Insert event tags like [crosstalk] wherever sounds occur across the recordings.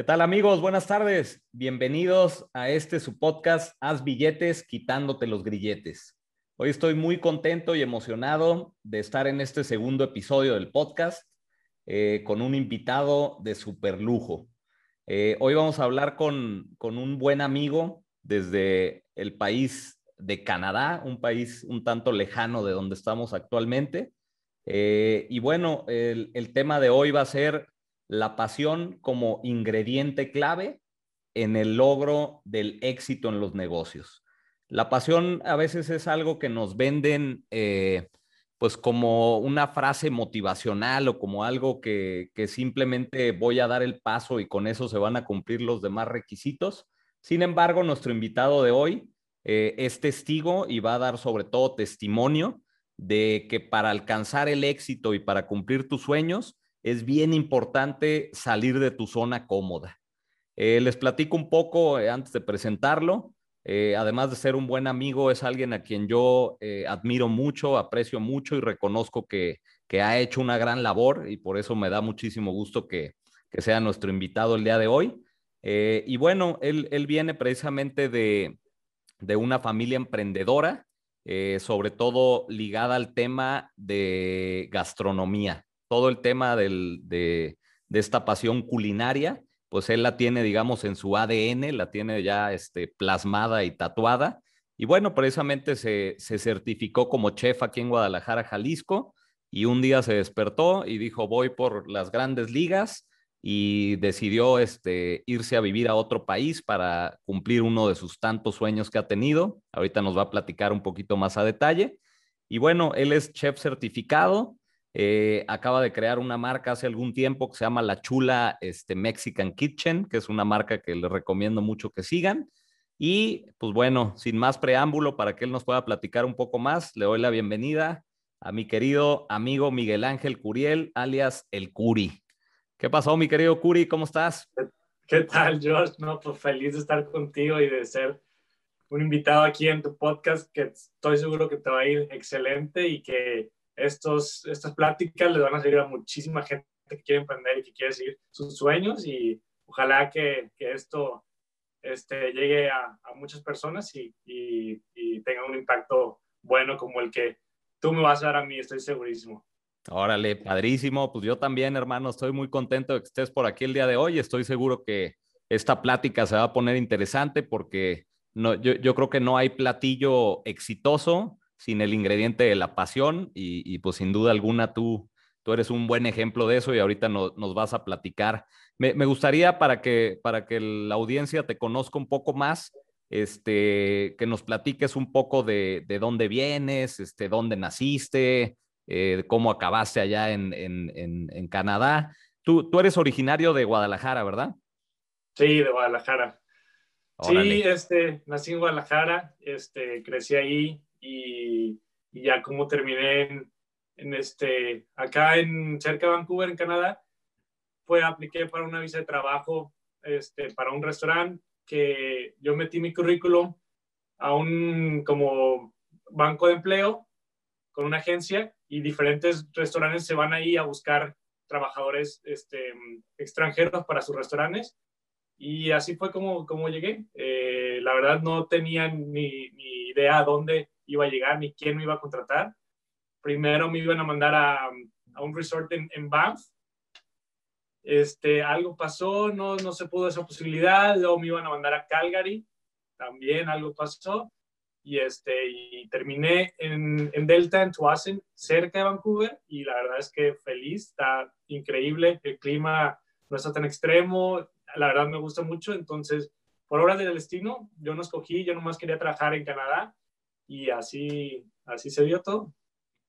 ¿Qué tal amigos? Buenas tardes. Bienvenidos a este su podcast Haz billetes quitándote los grilletes. Hoy estoy muy contento y emocionado de estar en este segundo episodio del podcast eh, con un invitado de super lujo. Eh, hoy vamos a hablar con, con un buen amigo desde el país de Canadá, un país un tanto lejano de donde estamos actualmente. Eh, y bueno, el, el tema de hoy va a ser la pasión como ingrediente clave en el logro del éxito en los negocios. La pasión a veces es algo que nos venden eh, pues como una frase motivacional o como algo que, simplemente voy a dar el paso y con eso se van a cumplir los demás requisitos. Sin embargo, nuestro invitado de hoy eh, es testigo y va a dar sobre todo testimonio de que para alcanzar el éxito y para cumplir tus sueños, es bien importante salir de tu zona cómoda. Eh, les platico un poco eh, antes de presentarlo. Eh, además de ser un buen amigo, es alguien a quien yo admiro mucho, aprecio mucho y reconozco que, ha hecho una gran labor y por eso me da muchísimo gusto que, sea nuestro invitado el día de hoy. y bueno, él, viene precisamente de, de, una familia emprendedora, sobre todo ligada al tema de gastronomía todo el tema de, esta pasión culinaria, pues él la tiene, digamos, en su ADN, la tiene ya este, plasmada y tatuada. Y bueno, precisamente se, certificó como chef aquí en Guadalajara, Jalisco, y un día se despertó y dijo, voy por las grandes ligas y decidió este, irse a vivir a otro país para cumplir uno de sus tantos sueños que ha tenido. Ahorita nos va a platicar un poquito más a detalle. Y bueno, él es chef certificado, eh, acaba de crear una marca hace algún tiempo que se llama La Chula este, Mexican Kitchen, que es una marca que les recomiendo mucho que sigan. Y pues bueno, sin más preámbulo, para que él nos pueda platicar un poco más, le doy la bienvenida a mi querido amigo Miguel Ángel Curiel, alias El Curi. ¿Qué pasó, mi querido Curi? ¿Cómo estás? ¿Qué tal, Josh? No, pues feliz de estar contigo y de ser un invitado aquí en tu podcast, que estoy seguro que te va a ir excelente y que estos, estas pláticas les van a servir a muchísima gente que quiere emprender y que quiere seguir sus sueños y ojalá que, que esto este, llegue a, muchas personas y, y, y, tenga un impacto bueno como el que tú me vas a dar a mí, estoy segurísimo. Órale, padrísimo. Pues yo también, hermano, estoy muy contento de que estés por aquí el día de hoy. Estoy seguro que esta plática se va a poner interesante porque no, yo, yo creo que no hay platillo exitoso sin el ingrediente de la pasión y, pues sin duda alguna tú, tú eres un buen ejemplo de eso y ahorita nos vas a platicar. Me, gustaría para que, para que la audiencia te conozca un poco más, este, que nos platiques un poco de, dónde vienes, este, dónde naciste, eh, cómo acabaste allá en, en, Canadá. Tú, tú eres originario de Guadalajara, ¿verdad? Sí, de Guadalajara. Sí, este, nací en Guadalajara, este, crecí ahí, y, ya como terminé en, este, acá en cerca de Vancouver, en Canadá, fue apliqué para una visa de trabajo este, para un restaurante que yo metí mi currículum a un como banco de empleo con una agencia y diferentes restaurantes se van ahí a buscar trabajadores este, extranjeros para sus restaurantes. Y así fue como, como llegué. Eh, la verdad no tenía ni, idea dónde iba a llegar ni quién me iba a contratar. Primero me iban a mandar a, a un resort en, en, Banff. Este, algo pasó, no, no se pudo esa posibilidad. Luego me iban a mandar a Calgary. También algo pasó. Y, este, y terminé en, en Delta, en Tuasen, cerca de Vancouver. Y la verdad es que feliz, está increíble. El clima no está tan extremo. La verdad me gusta mucho. Entonces, por hora del destino, yo no escogí, yo nomás quería trabajar en Canadá y así, así se dio todo.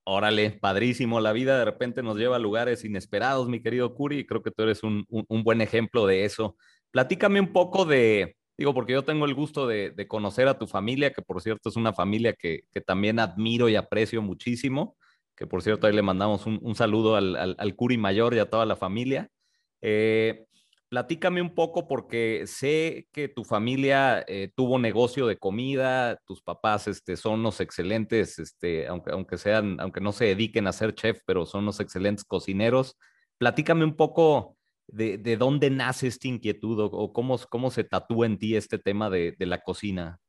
Órale, padrísimo. La vida de repente nos lleva a lugares inesperados, mi querido Curi, creo que tú eres un, buen ejemplo de eso. Platícame un poco de, digo, porque yo tengo el gusto de, conocer a tu familia, que por cierto es una familia que, también admiro y aprecio muchísimo, que por cierto ahí le mandamos un, saludo al, al, Curi mayor y a toda la familia. Eh, Platícame un poco porque sé que tu familia eh, tuvo negocio de comida, tus papás este, son unos excelentes, este, aunque, aunque, sean, aunque no se dediquen a ser chef, pero son unos excelentes cocineros. Platícame un poco de, de, dónde nace esta inquietud o, cómo, cómo se tatúa en ti este tema de, de la cocina.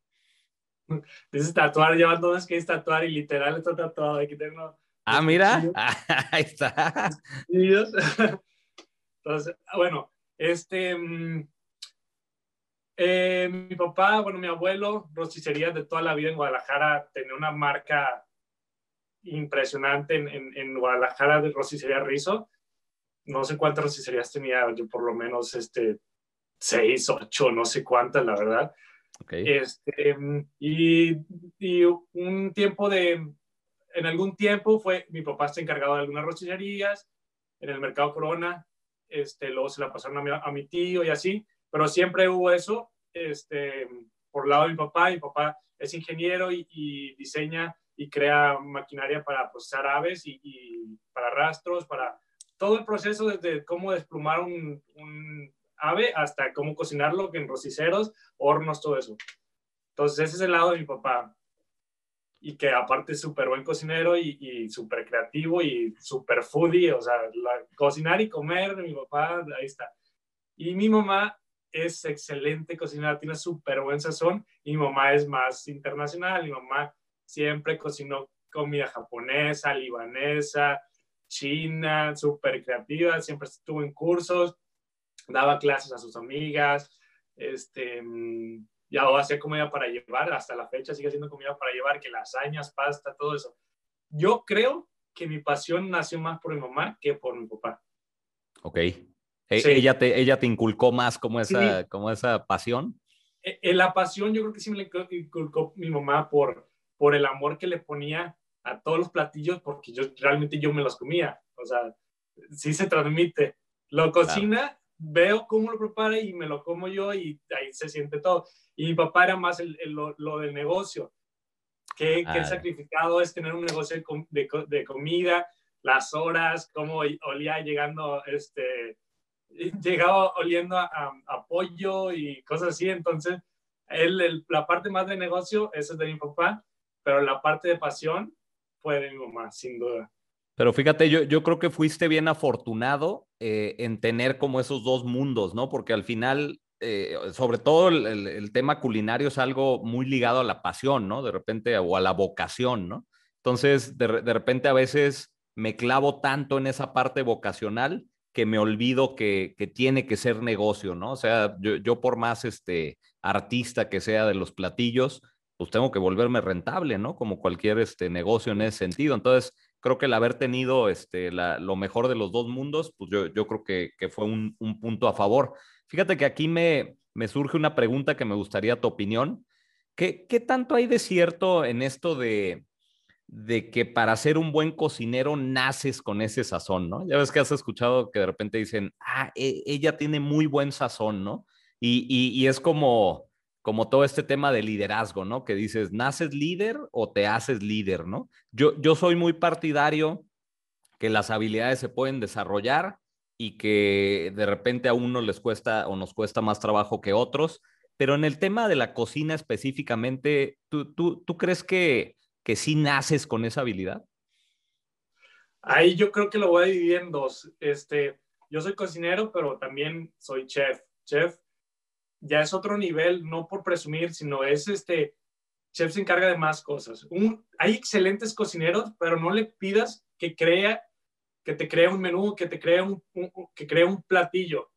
[laughs] Dices tatuar, llevan dos que es tatuar y literal está tatuado. Aquí tengo. Ah, mira, [laughs] ahí está. [laughs] Entonces, bueno, este. Mm, eh, mi papá, bueno, mi abuelo, rosticerías de toda la vida en Guadalajara, tenía una marca impresionante en, en, en Guadalajara de rosticería Rizo. No sé cuántas rosticerías tenía, yo por lo menos este, seis, ocho, no sé cuántas, la verdad. Este, y, y, un tiempo de, en algún tiempo fue, mi papá está encargado de algunas rosticerías en el mercado Corona, este, luego se la pasaron a mi, tío y así, pero siempre hubo eso, este, por lado de mi papá, mi papá es ingeniero y, diseña y crea maquinaria para procesar aves y, para rastros, para todo el proceso desde cómo desplumar un, un ave hasta cómo cocinarlo, en rociceros, hornos, todo eso. Entonces, ese es el lado de mi papá. Y que aparte es súper buen cocinero y, y súper creativo y súper foodie, o sea, cocinar y comer mi papá, ahí está. Y mi mamá es excelente cocinera, tiene súper buen sazón y mi mamá es más internacional, mi mamá siempre cocinó comida japonesa, libanesa, china, súper creativa, siempre estuvo en cursos daba clases a sus amigas, este, ya hacía comida para llevar, hasta la fecha sigue haciendo comida para llevar, que lasañas, pasta, todo eso. Yo creo que mi pasión nació más por mi mamá que por mi papá. Ok. E, ella, te, ella te inculcó más como esa, como esa pasión. En e, la pasión yo creo que sí me inculcó mi mamá por, por el amor que le ponía a todos los platillos porque yo realmente yo me los comía. O sea, sí se transmite. Lo cocina veo cómo lo prepara y me lo como yo y ahí se siente todo. Y mi papá era más el, lo, del negocio. Qué, ah. sacrificado es tener un negocio de, de, comida, las horas, cómo olía llegando, este, llegaba oliendo a, a, pollo y cosas así. Entonces, él, la parte más de negocio, eso es de mi papá, pero la parte de pasión fue de mi mamá, sin duda. Pero fíjate, yo, yo creo que fuiste bien afortunado eh, en tener como esos dos mundos, ¿no? Porque al final, eh, sobre todo el, tema culinario es algo muy ligado a la pasión, ¿no? De repente, o a la vocación, ¿no? Entonces, de, repente a veces me clavo tanto en esa parte vocacional que me olvido que, que tiene que ser negocio, ¿no? O sea, yo, yo por más este, artista que sea de los platillos, pues tengo que volverme rentable, ¿no? Como cualquier este, negocio en ese sentido. Entonces, creo que el haber tenido este, lo mejor de los dos mundos, pues yo, yo creo que, que fue un, punto a favor. Fíjate que aquí me, me surge una pregunta que me gustaría tu opinión. ¿Qué, qué tanto hay de cierto en esto de, de que para ser un buen cocinero naces con ese sazón, ¿no? Ya ves que has escuchado que de repente dicen, ah, e, ella tiene muy buen sazón, ¿no? Y, y, y es como, como todo este tema de liderazgo, ¿no? Que dices, ¿naces líder o te haces líder, ¿no? Yo, yo soy muy partidario que las habilidades se pueden desarrollar y que de repente a uno les cuesta o nos cuesta más trabajo que otros, pero en el tema de la cocina específicamente, ¿tú, tú, tú crees que, que sí naces con esa habilidad? Ahí yo creo que lo voy a dividir en dos. Este, yo soy cocinero, pero también soy chef. Chef ya es otro nivel, no por presumir, sino es este, chef se encarga de más cosas. Hay excelentes cocineros, pero no le pidas que crea, que te crea un menú, que te crea un, que crea un platillo,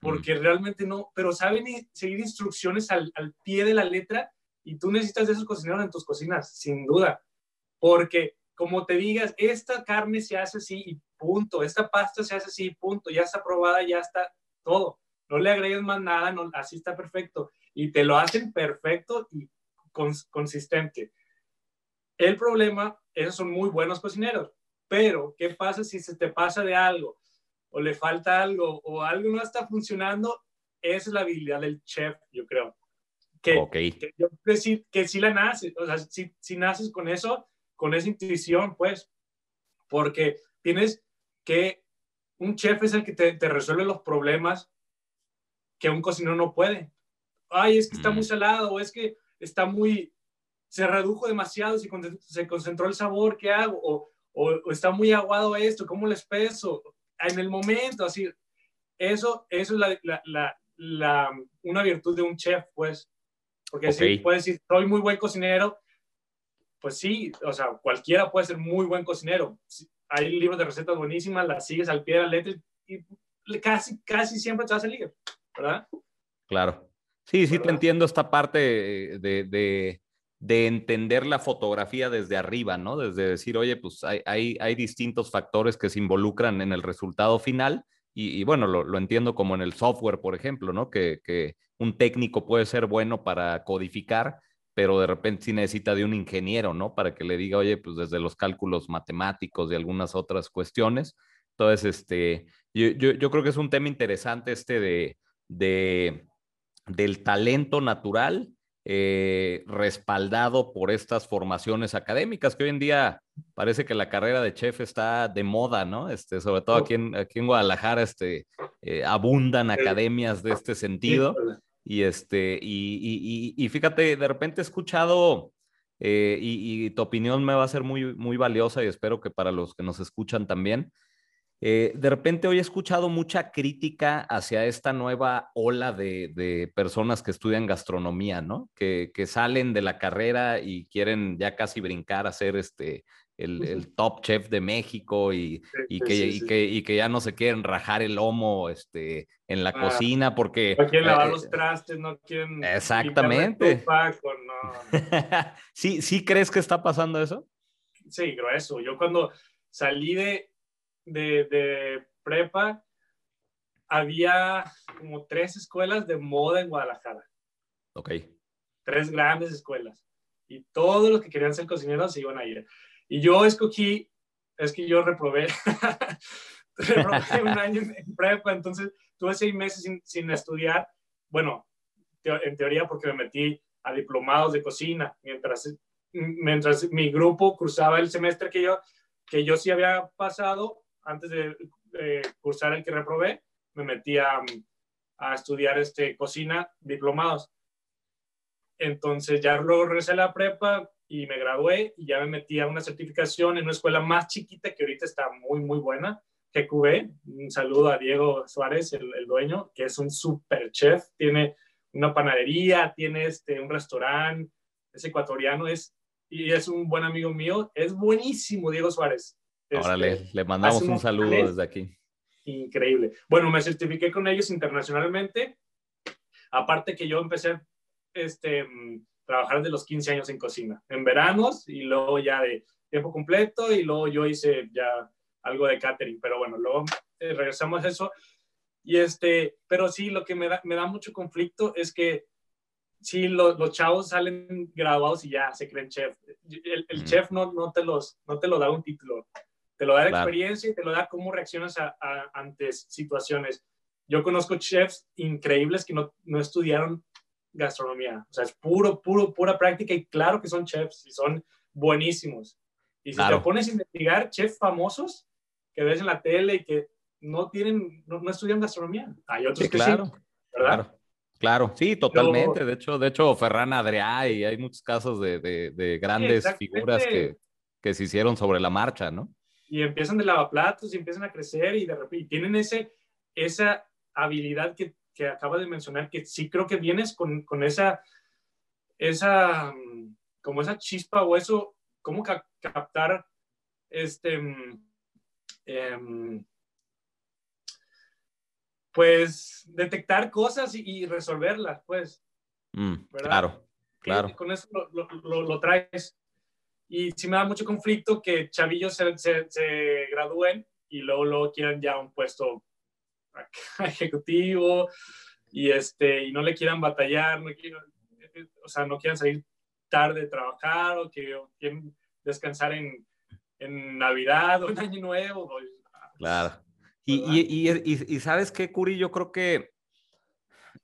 porque realmente no, pero saben seguir instrucciones al, al pie de la letra y tú necesitas de esos cocineros en tus cocinas, sin duda, porque como te digas, esta carne se hace así y punto, esta pasta se hace así y punto, ya está probada, ya está todo. No le agregues más nada, no, así está perfecto. Y te lo hacen perfecto y consistente. El problema, esos son muy buenos cocineros, pero ¿qué pasa si se te pasa de algo o le falta algo o algo no está funcionando? Es la habilidad del chef, yo creo. Que, que yo que sí, la naces, o sea, si, si naces con eso, con esa intuición, pues, porque tienes que, un chef es el que te, te resuelve los problemas que un cocinero no puede. Ay, es que está muy mm. salado, o es que está muy, se redujo demasiado, se, se concentró el sabor, ¿qué hago? O, o, está muy aguado esto, ¿cómo les peso? En el momento, así. eso, eso es la, la, la, una virtud de un chef, pues. Porque si puedes decir, soy muy buen cocinero, pues sí, o sea, cualquiera puede ser muy buen cocinero. Hay libros de recetas buenísimas, las sigues al pie de la letra y casi, casi siempre te va a salir, ¿verdad? Claro. Sí, sí, te entiendo esta parte de, de, de, entender la fotografía desde arriba, ¿no? Desde decir, oye, pues hay, hay, hay distintos factores que se involucran en el resultado final. Y, bueno, lo, lo, entiendo como en el software, por ejemplo, ¿no? Que, que, un técnico puede ser bueno para codificar, pero de repente sí necesita de un ingeniero, ¿no? Para que le diga, oye, pues desde los cálculos matemáticos y algunas otras cuestiones. Entonces, este, yo, yo, yo creo que es un tema interesante este de, de del talento natural eh, respaldado por estas formaciones académicas, que hoy en día parece que la carrera de chef está de moda, ¿no? Este, sobre todo aquí en, aquí en Guadalajara este, eh, abundan academias de este sentido. Y, este, y, y, y fíjate, de repente he escuchado, eh, y, tu opinión me va a ser muy, muy valiosa y espero que para los que nos escuchan también. Eh, de repente hoy he escuchado mucha crítica hacia esta nueva ola de, personas que estudian gastronomía, ¿no? Que, salen de la carrera y quieren ya casi brincar a ser este, el, top chef de México y, que, que, ya no se quieren rajar el lomo este, en la ah, cocina porque... No quieren lavar eh, los trastes, no quieren... Exactamente. [laughs] ¿Sí, ¿Sí crees que está pasando eso? Sí, grueso. Yo cuando salí de, de, prepa, había como tres escuelas de moda en Guadalajara. Ok. Tres grandes escuelas. Y todos los que querían ser cocineros se iban a ir. Y yo escogí, es que yo reprobé, [laughs] reprobé un año en prepa, entonces tuve seis meses sin, estudiar. Bueno, en teoría porque me metí a diplomados de cocina, mientras, mientras mi grupo cruzaba el semestre que yo, que yo sí había pasado, antes de cursar el que reprobé, me metí a, estudiar este, cocina diplomados. Entonces ya luego regresé a la prepa y me gradué y ya me metí a una certificación en una escuela más chiquita que ahorita está muy, muy buena, GQB. Un saludo a Diego Suárez, el, dueño, que es un super chef. Tiene una panadería, tiene este, un restaurante, es ecuatoriano, es, y es un buen amigo mío. Es buenísimo, Diego Suárez. Ahora este, le, mandamos un saludo desde aquí. Increíble. Bueno, me certifiqué con ellos internacionalmente. Aparte que yo empecé este, mm, trabajar de los 15 años en cocina, en veranos y luego ya de tiempo completo y luego yo hice ya algo de catering, pero bueno, luego eh, regresamos a eso. Y este, pero sí, lo que me da, me da mucho conflicto es que sí, los chavos salen graduados y ya se creen chef. El, chef no, no, te los, no te lo da un título. Te lo da la experiencia y te lo da cómo reaccionas a, ante situaciones. Yo conozco chefs increíbles que no, no estudiaron gastronomía. O sea, es puro, puro, pura práctica y claro que son chefs y son buenísimos. Y si te pones a investigar chefs famosos que ves en la tele y que no tienen, no, estudian gastronomía. Hay otros que claro, sí, ¿verdad? Claro. Claro, sí, totalmente. de hecho, de hecho, Ferran Adrià y hay muchos casos de, de, de grandes figuras que, que, se hicieron sobre la marcha, ¿no? Y empiezan de lavaplatos y empiezan a crecer y de repente tienen ese, esa habilidad que, que acaba de mencionar, que sí creo que vienes con, con esa, esa, como esa chispa o eso, cómo captar, este, em, pues detectar cosas y, resolverlas, pues. Mm, claro, claro. con eso lo, lo, lo, traes y sí me da mucho conflicto que chavillos se, se, gradúen y luego, luego quieran ya un puesto [laughs] ejecutivo y, este, y no le quieran batallar, no o sea, no quieran salir tarde de trabajar o que quieren descansar en, en, Navidad o en Año Nuevo. Claro. Y, y, y, y, sabes qué, Curi, yo creo que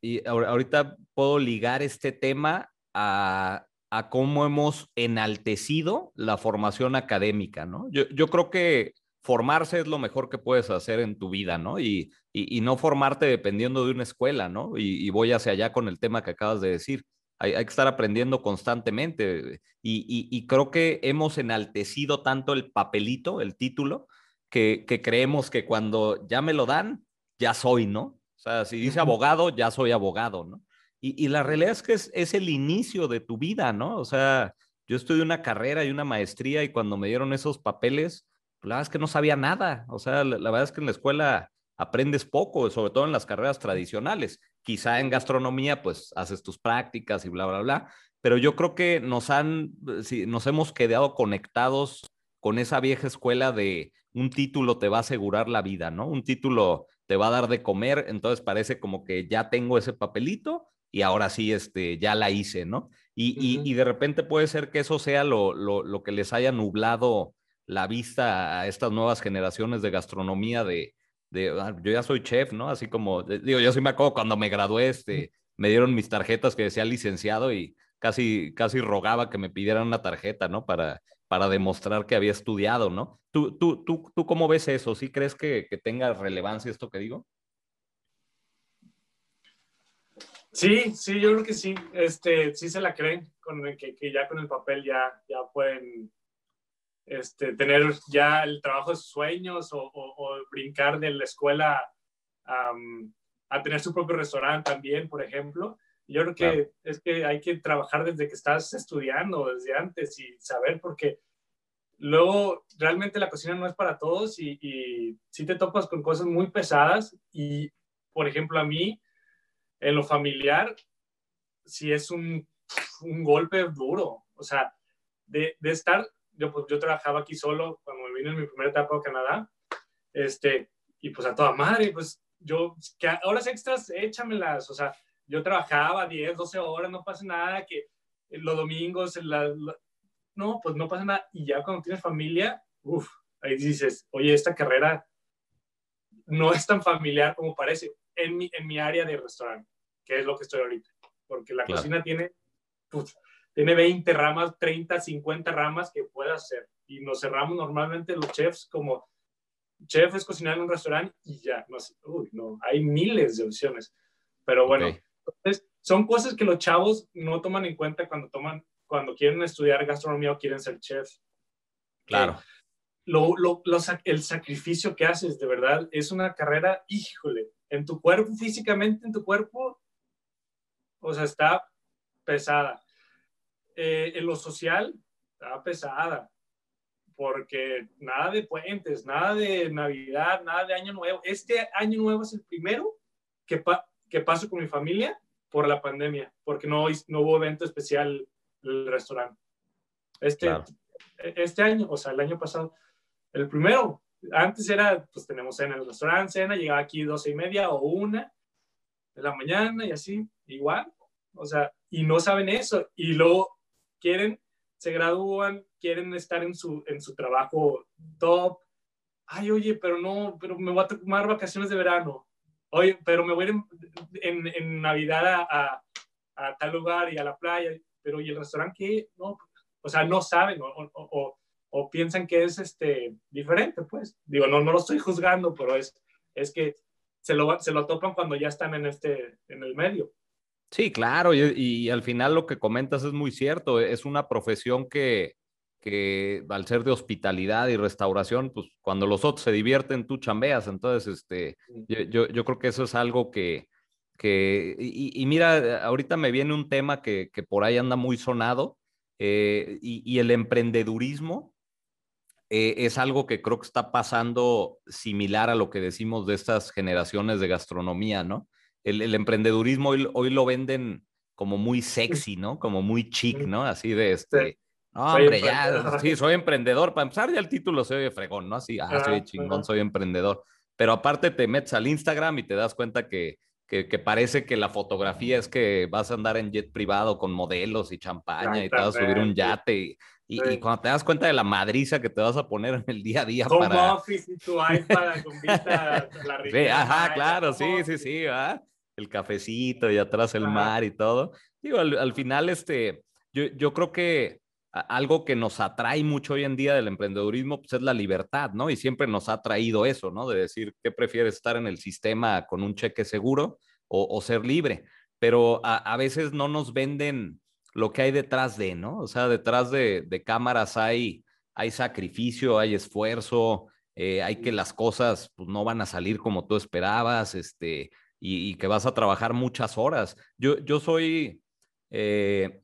y ahorita puedo ligar este tema a, a cómo hemos enaltecido la formación académica, ¿no? Yo, yo, creo que formarse es lo mejor que puedes hacer en tu vida, ¿no? Y, y, no formarte dependiendo de una escuela, ¿no? Y, voy hacia allá con el tema que acabas de decir. Hay, hay que estar aprendiendo constantemente y, creo que hemos enaltecido tanto el papelito, el título, que, que creemos que cuando ya me lo dan, ya soy, ¿no? O sea, si dice abogado, ya soy abogado, ¿no? Y, la realidad es que es, el inicio de tu vida, ¿no? O sea, yo estudié una carrera y una maestría y cuando me dieron esos papeles, pues, la verdad es que no sabía nada. O sea, la, verdad es que en la escuela aprendes poco, sobre todo en las carreras tradicionales. Quizá en gastronomía, pues haces tus prácticas y bla, bla, bla. Pero yo creo que nos han, sí, nos hemos quedado conectados con esa vieja escuela de un título te va a asegurar la vida, ¿no? Un título te va a dar de comer, entonces parece como que ya tengo ese papelito y ahora sí, este, ya la hice, ¿no? Y, y, de repente puede ser que eso sea lo, lo, lo, que les haya nublado la vista a estas nuevas generaciones de gastronomía de, de ah, yo ya soy chef, ¿no? Así como, digo, yo sí me acuerdo cuando me gradué, este, me dieron mis tarjetas que decía licenciado y casi, casi rogaba que me pidieran una tarjeta, ¿no? Para, para demostrar que había estudiado, ¿no? ¿Tú, tú, tú, tú cómo ves eso? ¿Sí crees que, que tenga relevancia esto que digo? Sí, sí, yo creo que sí. Este, sí se la creen, con que, que, ya con el papel ya, ya pueden este, tener ya el trabajo de sus sueños o, o, brincar de la escuela a tener su propio restaurante también, por ejemplo. Yo creo que es que hay que trabajar desde que estás estudiando, desde antes y saber porque luego realmente la cocina no es para todos y, y si te topas con cosas muy pesadas y, por ejemplo, a mí en lo familiar, sí es un, un golpe duro. O sea, de, de estar, yo, pues, yo trabajaba aquí solo cuando me vine en mi primera etapa a Canadá, este, y pues a toda madre, pues yo, que horas extras, échamelas, o sea, yo trabajaba 10, 12 horas, no pasa nada, que los domingos, no, pues no pasa nada, y ya cuando tienes familia, uff, ahí dices, oye, esta carrera no es tan familiar como parece en mi, en mi área de restaurante, que es lo que estoy ahorita. Porque la cocina tiene, tiene 20 ramas, 30, 50 ramas que puede hacer. Y nos cerramos normalmente los chefs como chef es cocinar en un restaurante y ya, no, uy, no, hay miles de opciones. Pero bueno, entonces, son cosas que los chavos no toman en cuenta cuando toman, cuando quieren estudiar gastronomía o quieren ser chefs. Claro. lo, lo, el sacrificio que haces, de verdad, es una carrera, híjole, en tu cuerpo, físicamente en tu cuerpo, o sea, está pesada. Eh, en lo social, está pesada, porque nada de puentes, nada de Navidad, nada de Año Nuevo. Este Año Nuevo es el primero que, que paso con mi familia por la pandemia, porque no, no hubo evento especial en el restaurante. Este, este año, o sea, el año pasado, el primero, antes era, pues tenemos cena en el restaurante, cena, llegaba aquí doce y media o una de la mañana y así, igual. O sea, y no saben eso. Y luego quieren, se gradúan, quieren estar en su, en su trabajo top. Ay, oye, pero no, pero me voy a tomar vacaciones de verano. Oye, pero me voy a en, en, Navidad a, a, tal lugar y a la playa. Pero, ¿y el restaurante qué? No, o sea, no saben o, o o piensan que es este, diferente, pues. Digo, no, no lo estoy juzgando, pero es, es que se lo, se lo topan cuando ya están en, este, en el medio. Sí, claro, y, y, al final lo que comentas es muy cierto, es una profesión que, que al ser de hospitalidad y restauración, pues cuando los otros se divierten, tú chambeas, entonces, este, yo, yo, creo que eso es algo que, que y, y, mira, ahorita me viene un tema que, que por ahí anda muy sonado, eh, y, y, el emprendedurismo eh, es algo que creo que está pasando similar a lo que decimos de estas generaciones de gastronomía, ¿no? El, emprendedurismo hoy, lo venden como muy sexy, ¿no? Como muy chic, ¿no? Así de este... No, hombre, ya, [laughs] sí, soy emprendedor. Para empezar, ya el título se oye fregón, ¿no? Así, ah, soy chingón, soy emprendedor. Pero aparte te metes al Instagram y te das cuenta que, que, parece que la fotografía es que vas a andar en jet privado con modelos y champaña y te vas a subir un yate. Y, cuando te das cuenta de la madriza que te vas a poner en el día a día Home para... office y tu iPad con vista [laughs] la sí, Ajá, claro, sí, sí, sí, ¿va? El cafecito y atrás el mar y todo. Digo, al, final, este, yo, yo creo que algo que nos atrae mucho hoy en día del emprendedurismo pues es la libertad, ¿no? Y siempre nos ha traído eso, ¿no? De decir, ¿qué prefieres estar en el sistema con un cheque seguro o, ser libre? Pero a, a, veces no nos venden lo que hay detrás de, ¿no? O sea, detrás de, cámaras hay, hay sacrificio, hay esfuerzo, eh, hay que las cosas pues, no van a salir como tú esperabas, este, y, que vas a trabajar muchas horas. Yo, yo soy eh,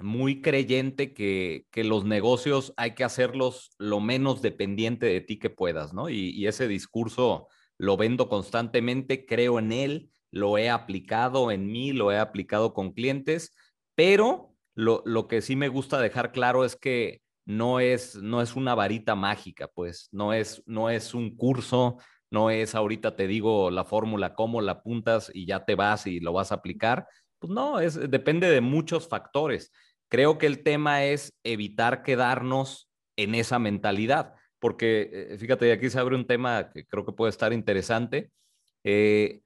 muy creyente que, que, los negocios hay que hacerlos lo menos dependiente de ti que puedas, ¿no? Y, y ese discurso lo vendo constantemente, creo en él, lo he aplicado en mí, lo he aplicado con clientes, pero lo, lo que sí me gusta dejar claro es que no es, no es una varita mágica, pues no es, no es un curso, no es ahorita te digo la fórmula, cómo la apuntas y ya te vas y lo vas a aplicar. Pues no, es, depende de muchos factores. Creo que el tema es evitar quedarnos en esa mentalidad, porque eh, fíjate, aquí se abre un tema que creo que puede estar interesante. Eh,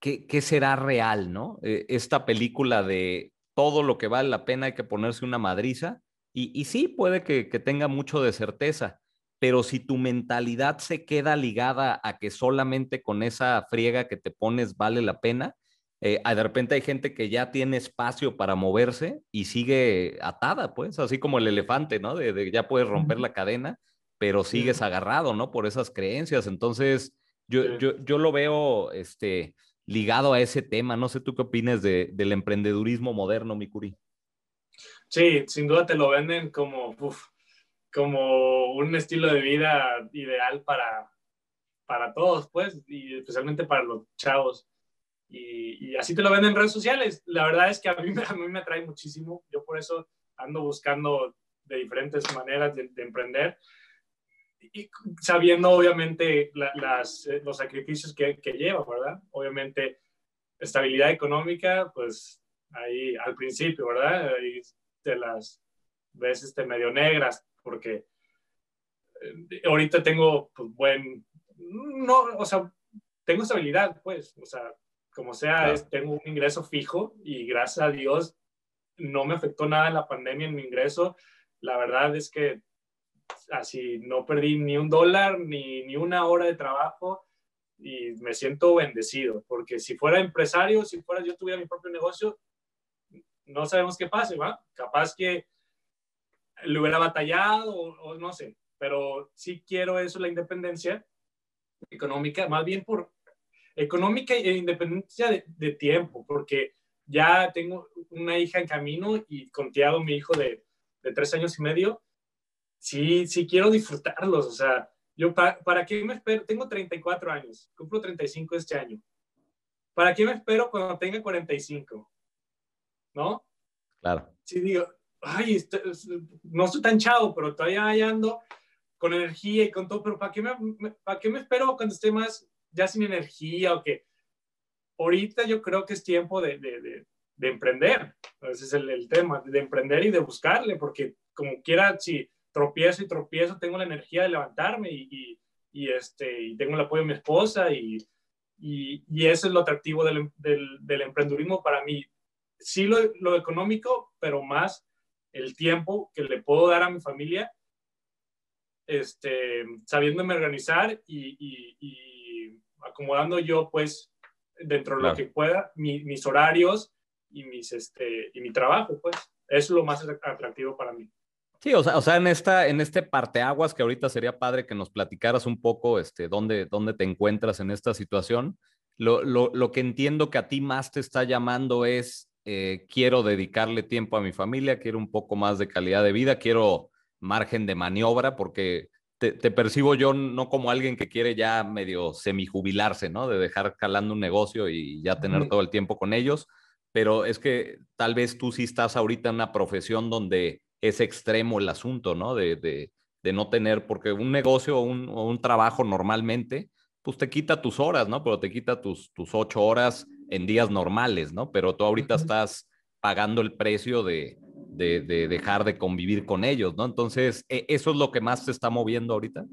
¿qué, ¿qué, será real, no? Eh, esta película de todo lo que vale la pena hay que ponerse una madriza y, sí, puede que, tenga mucho de certeza, pero si tu mentalidad se queda ligada a que solamente con esa friega que te pones vale la pena, eh, de repente hay gente que ya tiene espacio para moverse y sigue atada, pues, así como el elefante, ¿no? De, ya puedes romper la cadena, pero sigues agarrado, ¿no? Por esas creencias. Entonces, yo, yo, yo lo veo este, ligado a ese tema. No sé tú qué opinas de, del emprendedurismo moderno, Mikuri. Sí, sin duda te lo venden como, como un estilo de vida ideal para, para todos, pues, y especialmente para los chavos. Y, así te lo venden en redes sociales. La verdad es que a mí, [laughs] a mí me atrae muchísimo. Yo por eso ando buscando de diferentes maneras de, emprender y sabiendo obviamente las, eh, los sacrificios que, que lleva, ¿verdad? Obviamente estabilidad económica, pues ahí al principio, ¿verdad? Ahí de las veces de medio negras, porque eh, ahorita tengo pues, buen, no, o sea, tengo estabilidad, pues, o sea, como sea, tengo un ingreso fijo y gracias a Dios no me afectó nada la pandemia en mi ingreso. La verdad es que así no perdí ni un dólar ni, ni una hora de trabajo y me siento bendecido, porque si fuera empresario, si fuera yo tuviera mi propio negocio, no sabemos qué pase, ¿va? Capaz que le hubiera batallado o, no sé, pero sí quiero eso, la independencia económica, más bien por económica e independencia de, tiempo, porque ya tengo una hija en camino y con Tiago, mi hijo de, de tres años y medio, sí, sí quiero disfrutarlos, o sea, yo, para, ¿para qué me espero? Tengo 34 años, cumplo 35 este año. ¿Para qué me espero cuando tenga 45? ¿no? Claro. Sí, digo, ay, este, no estoy tan chavo, pero todavía ando con energía y con todo, pero ¿para qué me, ¿para qué me espero cuando esté más ya sin energía o qué? Ahorita yo creo que es tiempo de, de, de, emprender. Ese es el, tema, de emprender y de buscarle, porque como quiera, si tropiezo y tropiezo, tengo la energía de levantarme y, este, y tengo el apoyo de mi esposa y, y, eso es lo atractivo del, del, del emprendurismo para mí sí lo, económico, pero más el tiempo que le puedo dar a mi familia, este, sabiéndome organizar y, acomodando yo, pues, dentro de lo que pueda, mis horarios y, mis, este, y mi trabajo, pues. Es lo más atractivo para mí. Sí, o sea, o sea, en esta, en este parteaguas que ahorita sería padre que nos platicaras un poco, este, dónde, dónde te encuentras en esta situación. Lo, lo, lo, que entiendo que a ti más te está llamando es eh, quiero dedicarle tiempo a mi familia, quiero un poco más de calidad de vida, quiero margen de maniobra, porque te, percibo yo no como alguien que quiere ya medio semijubilarse, ¿no? De dejar calando un negocio y ya tener todo el tiempo con ellos, pero es que tal vez tú sí estás ahorita en una profesión donde es extremo el asunto, ¿no? De, de, de no tener, porque un negocio o un, o un trabajo normalmente, pues te quita tus horas, ¿no? Pero te quita tus, tus ocho horas en días normales, ¿no? Pero tú ahorita estás pagando el precio de, de, dejar de convivir con ellos, ¿no? Entonces, ¿e, ¿eso es lo que más te está moviendo ahorita?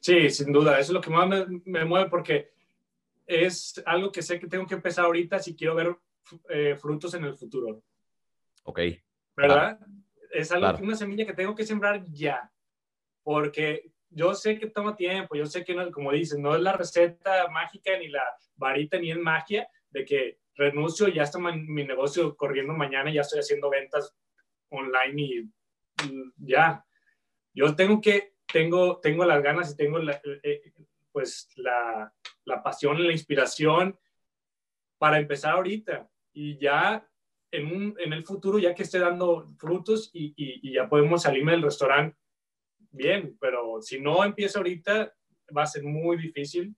Sí, sin duda, eso es lo que más me, mueve porque es algo que sé que tengo que empezar ahorita si quiero ver eh, frutos en el futuro. Ok. ¿Verdad? Es algo, una semilla que tengo que sembrar ya, porque yo sé que toma tiempo, yo sé que, no, como dicen, no es la receta mágica ni la varita ni es magia de que renuncio y ya está mi negocio corriendo mañana y ya estoy haciendo ventas online y, ya. Yo tengo que tengo, tengo las ganas y tengo la, eh, pues la, la pasión, la inspiración para empezar ahorita y ya en, un, en el futuro, ya que esté dando frutos y, y, ya podemos salirme del restaurante bien, pero si no empiezo ahorita, va a ser muy difícil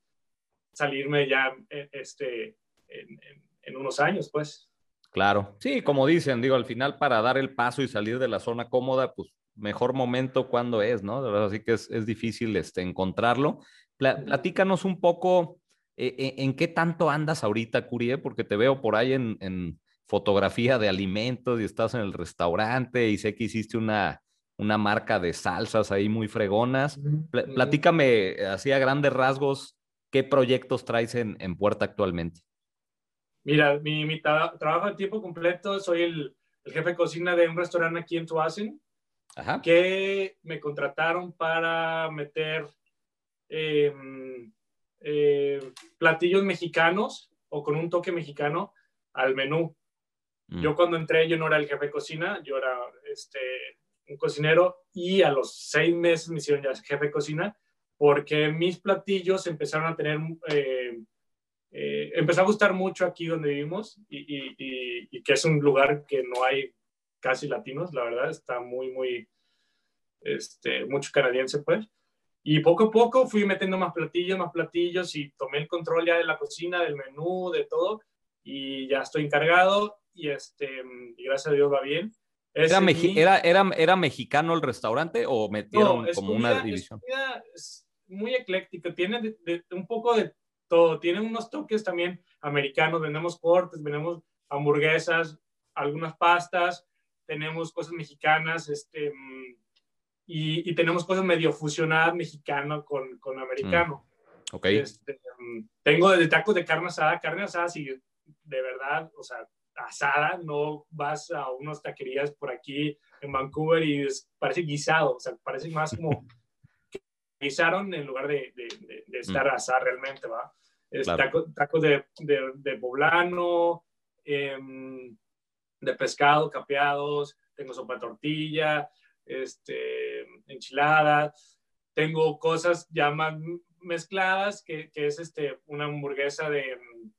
salirme ya eh, este, en, en, unos años, pues. Claro, sí, como dicen, digo, al final para dar el paso y salir de la zona cómoda, pues mejor momento cuando es, ¿no? Así que es, es difícil este, encontrarlo. platícanos un poco eh, eh, en qué tanto andas ahorita, Curie, porque te veo por ahí en, en, fotografía de alimentos y estás en el restaurante y sé que hiciste una, una marca de salsas ahí muy fregonas. platícame así a grandes rasgos qué proyectos traes en, en puerta actualmente. Mira, mi, mi trabajo a tiempo completo, soy el, el, jefe de cocina de un restaurante aquí en Tuasen, que me contrataron para meter em, eh, platillos mexicanos o con un toque mexicano al menú. Mm. Yo cuando entré, yo no era el jefe de cocina, yo era este, un cocinero y a los seis meses me hicieron ya jefe de cocina porque mis platillos empezaron a tener eh, eh, empezó a gustar mucho aquí donde vivimos y, que es un lugar que no hay casi latinos, la verdad, está muy, muy, este, mucho canadiense, pues. Y poco a poco fui metiendo más platillos, más platillos y tomé el control ya de la cocina, del menú, de todo. Y ya estoy encargado y, este, y gracias a Dios va bien. ¿Era, era, era, era, mexicano el restaurante o metieron como una división? Es, muy ecléctico, tiene un poco de todo. Tiene unos toques también americanos. Vendemos cortes, vendemos hamburguesas, algunas pastas, tenemos cosas mexicanas, este, y, y tenemos cosas medio fusionadas mexicano con, con americano. Mm. Ok. Este, tengo de tacos de carne asada, carne asada, si de verdad, o sea, asada, no vas a unas taquerías por aquí en Vancouver y parece guisado, o sea, parece más como [laughs] guisaron en lugar de, de, de, estar mm. asada realmente, ¿va? Tacos de, de, poblano, em, de pescado, capeados, tengo sopa de tortilla, este, enchiladas, tengo cosas ya más mezcladas, que, que, es este, una hamburguesa de em,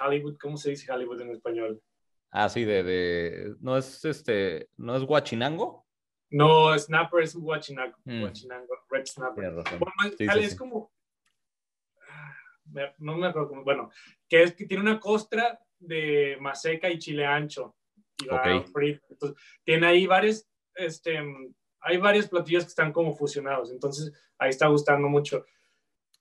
Hollywood, ¿cómo se dice Hollywood en español? Ah, sí, de, de no es este, no es guachinango. No, Snapper es guachinango, mm. guachinango Red Snapper. Bueno, es como no me acuerdo bueno, que es que tiene una costra de maseca y chile ancho. Entonces, tiene ahí varios, este, hay varios platillos que están como fusionados, entonces ahí está gustando mucho.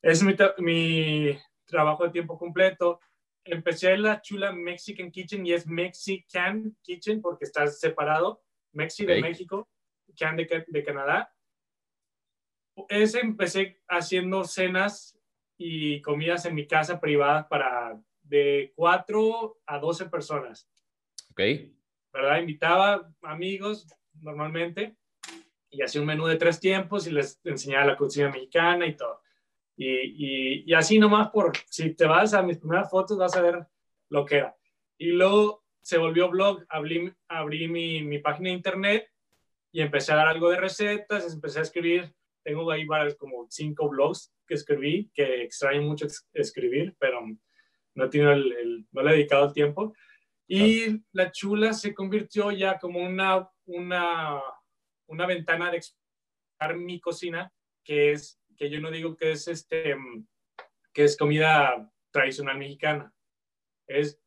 Es mi, mi trabajo de tiempo completo. Empecé en la chula Mexican Kitchen y es Mexican Kitchen porque está separado. Mexi de México, Can de, de Canadá. Ese empecé haciendo cenas y comidas en mi casa privada para de 4 a 12 personas. Ok. ¿Verdad? Invitaba amigos normalmente y hacía un menú de tres tiempos y les enseñaba la cocina mexicana y todo. Y, y, así nomás por, si te vas a mis primeras fotos vas a ver lo que era. Y luego se volvió blog, abrí, abrí mi, mi página de internet y empecé a dar algo de recetas, empecé a escribir tengo ahí varios, como cinco blogs que escribí, que extraño mucho escribir, pero no, tiene el, no le he dedicado el tiempo. Y la chula se convirtió ya como una, una, una ventana de explicar mi cocina, que es, que yo no digo que es, este, que es comida tradicional mexicana. Es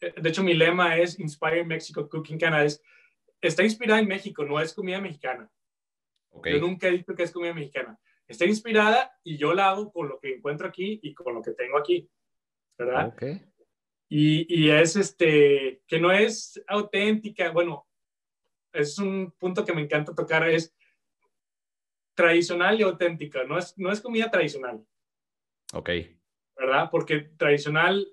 de hecho, mi lema es Inspire Mexico Cooking Canada. está inspirada en México, no es comida mexicana. Yo nunca he dicho que es comida mexicana. Está inspirada y yo la hago con lo que encuentro aquí y con lo que tengo aquí, ¿verdad? Okay. Y, y es este, que no es auténtica, bueno, es un punto que me encanta tocar, es tradicional y auténtica, no es, no es comida tradicional. Ok. ¿Verdad? Porque tradicional,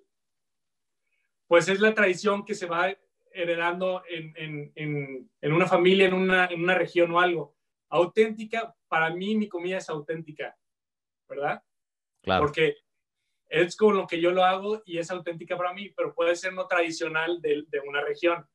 pues es la tradición que se va heredando en, en, en, en una familia, en una, en una región o algo auténtica, para mí mi comida es auténtica, ¿verdad? Claro. Porque es con lo que yo lo hago y es auténtica para mí, pero puede ser no tradicional de, de una región.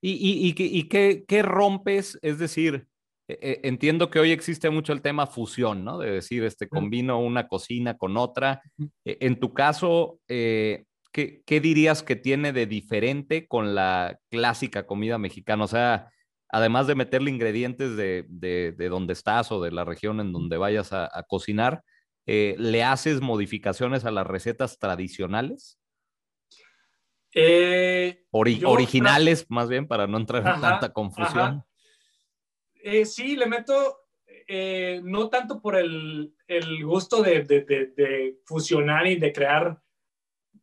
¿Y, y, y, qué, qué, rompes? Es decir, e, entiendo que hoy existe mucho el tema fusión, ¿no? De decir, este, combino una cocina con otra. E, en tu caso, eh, ¿qué, ¿qué, dirías que tiene de diferente con la clásica comida mexicana? O sea, además de meterle ingredientes de, de, de donde estás o de la región en donde vayas a, a cocinar, eh, ¿le haces modificaciones a las recetas tradicionales? Eh, originales, más bien, para no entrar en tanta confusión. Eh, sí, le meto, eh, no tanto por el, el gusto de, de, fusionar y de crear,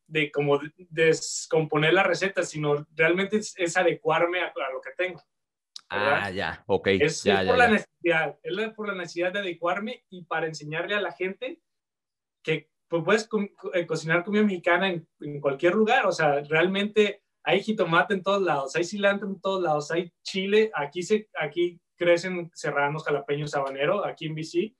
de como descomponer la receta, sino realmente es, adecuarme a, lo que tengo. Ah, ya, ok. Es, ya, por la necesidad, es por la necesidad de adecuarme y para enseñarle a la gente que pues puedes eh, cocinar comida mexicana en, en, cualquier lugar, o sea, realmente hay jitomate en todos lados, hay cilantro en todos lados, hay chile, aquí, se, aquí crecen serranos, jalapeños, habanero, aquí en BC.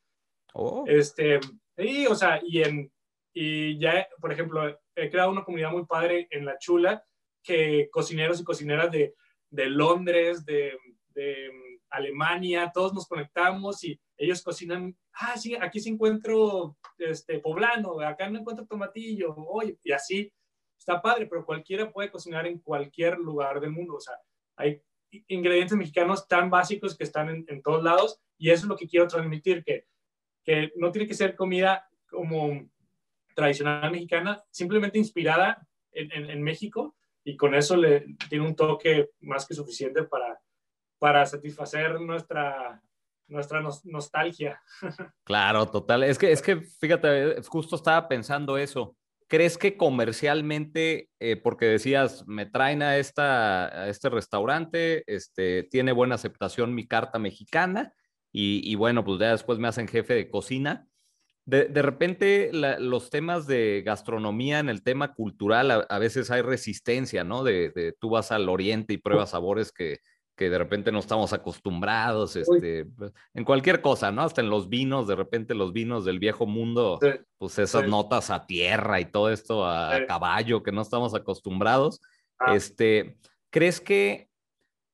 Oh. Este, y, o sea, y, en, y ya, por ejemplo, he creado una comunidad muy padre en La Chula, que cocineros y cocineras de, de Londres, de, de Alemania, todos nos conectamos y ellos cocinan, ah, sí, aquí se encuentro este, poblano, acá no encuentro tomatillo, oye, y así, está padre, pero cualquiera puede cocinar en cualquier lugar del mundo, o sea, hay ingredientes mexicanos tan básicos que están en, todos lados y eso es lo que quiero transmitir, que, que no tiene que ser comida como tradicional mexicana, simplemente inspirada en, en México y con eso le tiene un toque más que suficiente para, para satisfacer nuestra, nuestra nostalgia. [laughs] Claro, total. Es que, es que, fíjate, justo estaba pensando eso. ¿Crees que comercialmente, eh, porque decías, me traen a, esta, a este restaurante, este, tiene buena aceptación mi carta mexicana y, y bueno, pues ya después me hacen jefe de cocina? De, de repente los temas de gastronomía en el tema cultural, a, a veces hay resistencia, ¿no? De, de, tú vas al oriente y pruebas sabores que, que de repente no estamos acostumbrados, este, pues, en cualquier cosa, ¿no? Hasta en los vinos, de repente los vinos del viejo mundo, pues esas notas a tierra y todo esto a, caballo que no estamos acostumbrados. Ah. Este, ¿crees que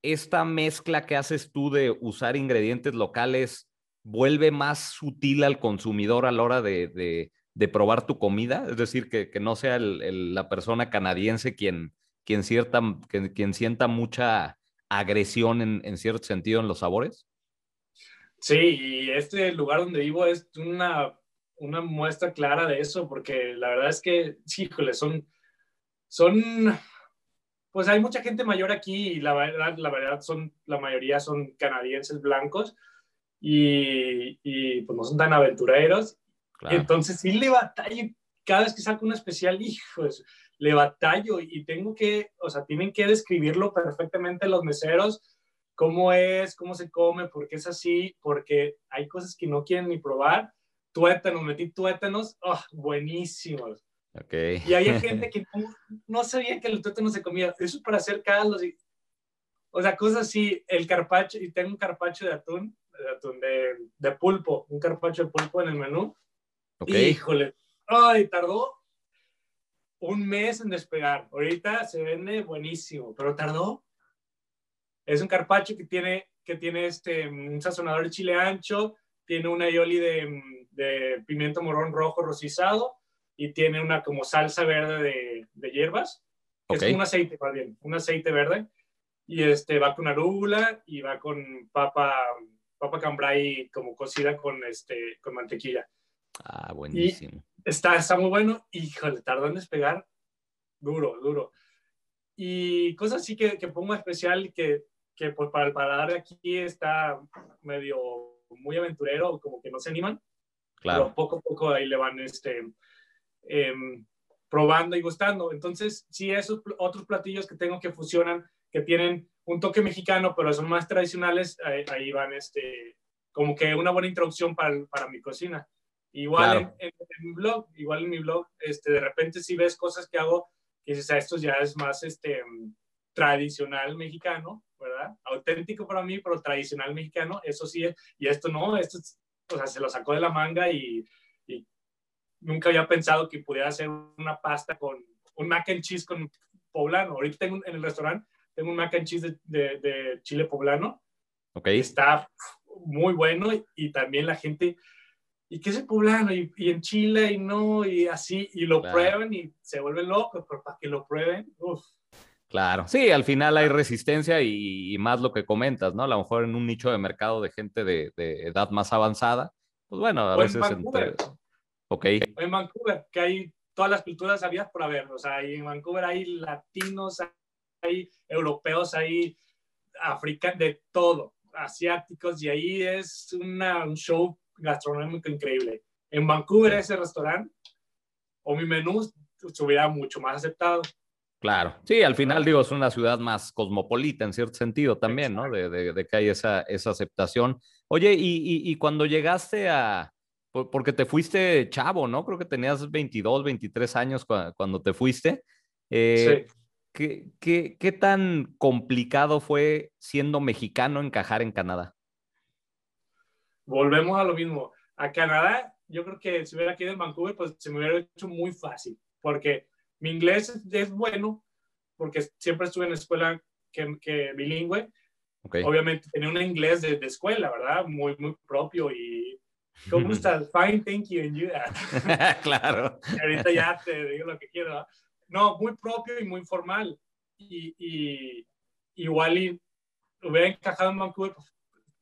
esta mezcla que haces tú de usar ingredientes locales vuelve más sutil al consumidor a la hora de, de, probar tu comida? Es decir, que, que no sea el, la persona canadiense quien, quien, cierta, quien sienta mucha agresión en, cierto sentido en los sabores? Sí, y este lugar donde vivo es una, una muestra clara de eso, porque la verdad es que, híjole, son, son, pues hay mucha gente mayor aquí y la verdad, la verdad son, la mayoría son canadienses blancos y, y pues no son tan aventureros. entonces sí le batalla cada vez que saco un especial, hijos, le batallo y tengo que, o sea, tienen que describirlo perfectamente los meseros, cómo es, cómo se come, por qué es así, porque hay cosas que no quieren ni probar. Tuétanos, metí tuétanos, oh, buenísimos. Okay. Y hay [laughs] gente que no, sabía que el tuétano se comía. Eso para hacer caldos y, o sea, cosas así, el carpacho, y tengo un carpacho de atún, de, atún de, de pulpo, un carpacho de pulpo en el menú. Okay. Híjole, ay, tardó un mes en despegar. Ahorita se vende buenísimo, pero tardó. Es un carpacho que tiene, que tiene este, un sazonador de chile ancho, tiene una aioli de, de pimiento morrón rojo rosizado y tiene una como salsa verde de, de hierbas, que es un aceite, más bien, un aceite verde. Y este va con arúgula y va con papa, papa cambray como cocida con, este, con mantequilla. Ah, buenísimo. Está, está muy bueno. Híjole, tardó en despegar. Duro, duro. Y cosas así que, que pongo especial que, que pues para el paladar de aquí está medio muy aventurero, como que no se animan. Claro. Pero poco a poco ahí le van este, em, probando y gustando. Entonces, sí, esos otros platillos que tengo que fusionan, que tienen un toque mexicano, pero son más tradicionales, ahí, van este, como que una buena introducción para, para mi cocina. Igual en, mi blog, igual en mi blog, este, de repente si ves cosas que hago, que dices, ah, esto ya es más este, tradicional mexicano, ¿verdad? Auténtico para mí, pero tradicional mexicano, eso sí es, y esto no, esto o sea, se lo sacó de la manga y, y, nunca había pensado que pudiera hacer una pasta con un mac and cheese con poblano. Ahorita tengo en el restaurante, tengo un mac and cheese de, de, chile poblano. Ok. Está, muy bueno y, también la gente, ¿y qué es el poblano? Y, en Chile y no, y así, y lo prueben y se vuelven locos, pero para que lo prueben, uff. Claro, sí, al final hay resistencia y, más lo que comentas, ¿no? A lo mejor en un nicho de mercado de gente de, edad más avanzada, pues bueno, a veces... En Vancouver. Ok. en Vancouver, que hay todas las culturas habías por haber, o sea, en Vancouver hay latinos, hay europeos, hay africanos, de todo, asiáticos, y ahí es una, un show gastronómico increíble. En Vancouver ese restaurante, o mi menú, se hubiera mucho más aceptado. Claro, sí, al final digo, es una ciudad más cosmopolita en cierto sentido también, ¿no? De, de, que hay esa, esa aceptación. Oye, y, y, cuando llegaste a, porque te fuiste chavo, ¿no? Creo que tenías 22, 23 años cuando, te fuiste. Eh, sí. ¿qué, qué, qué tan complicado fue siendo mexicano encajar en Canadá? Volvemos a lo mismo. A Canadá, yo creo que si hubiera quedado en Vancouver, pues se me hubiera hecho muy fácil, porque mi inglés es, bueno porque siempre estuve en escuela que, que bilingüe. Obviamente tenía un inglés de, escuela, ¿verdad? Muy, muy propio y... ¿Cómo [laughs] estás? Fine, thank you. And you? [laughs] claro. ahorita ya te digo lo que quiero. No, muy propio y muy formal. Y, y igual y hubiera encajado en Vancouver, pues,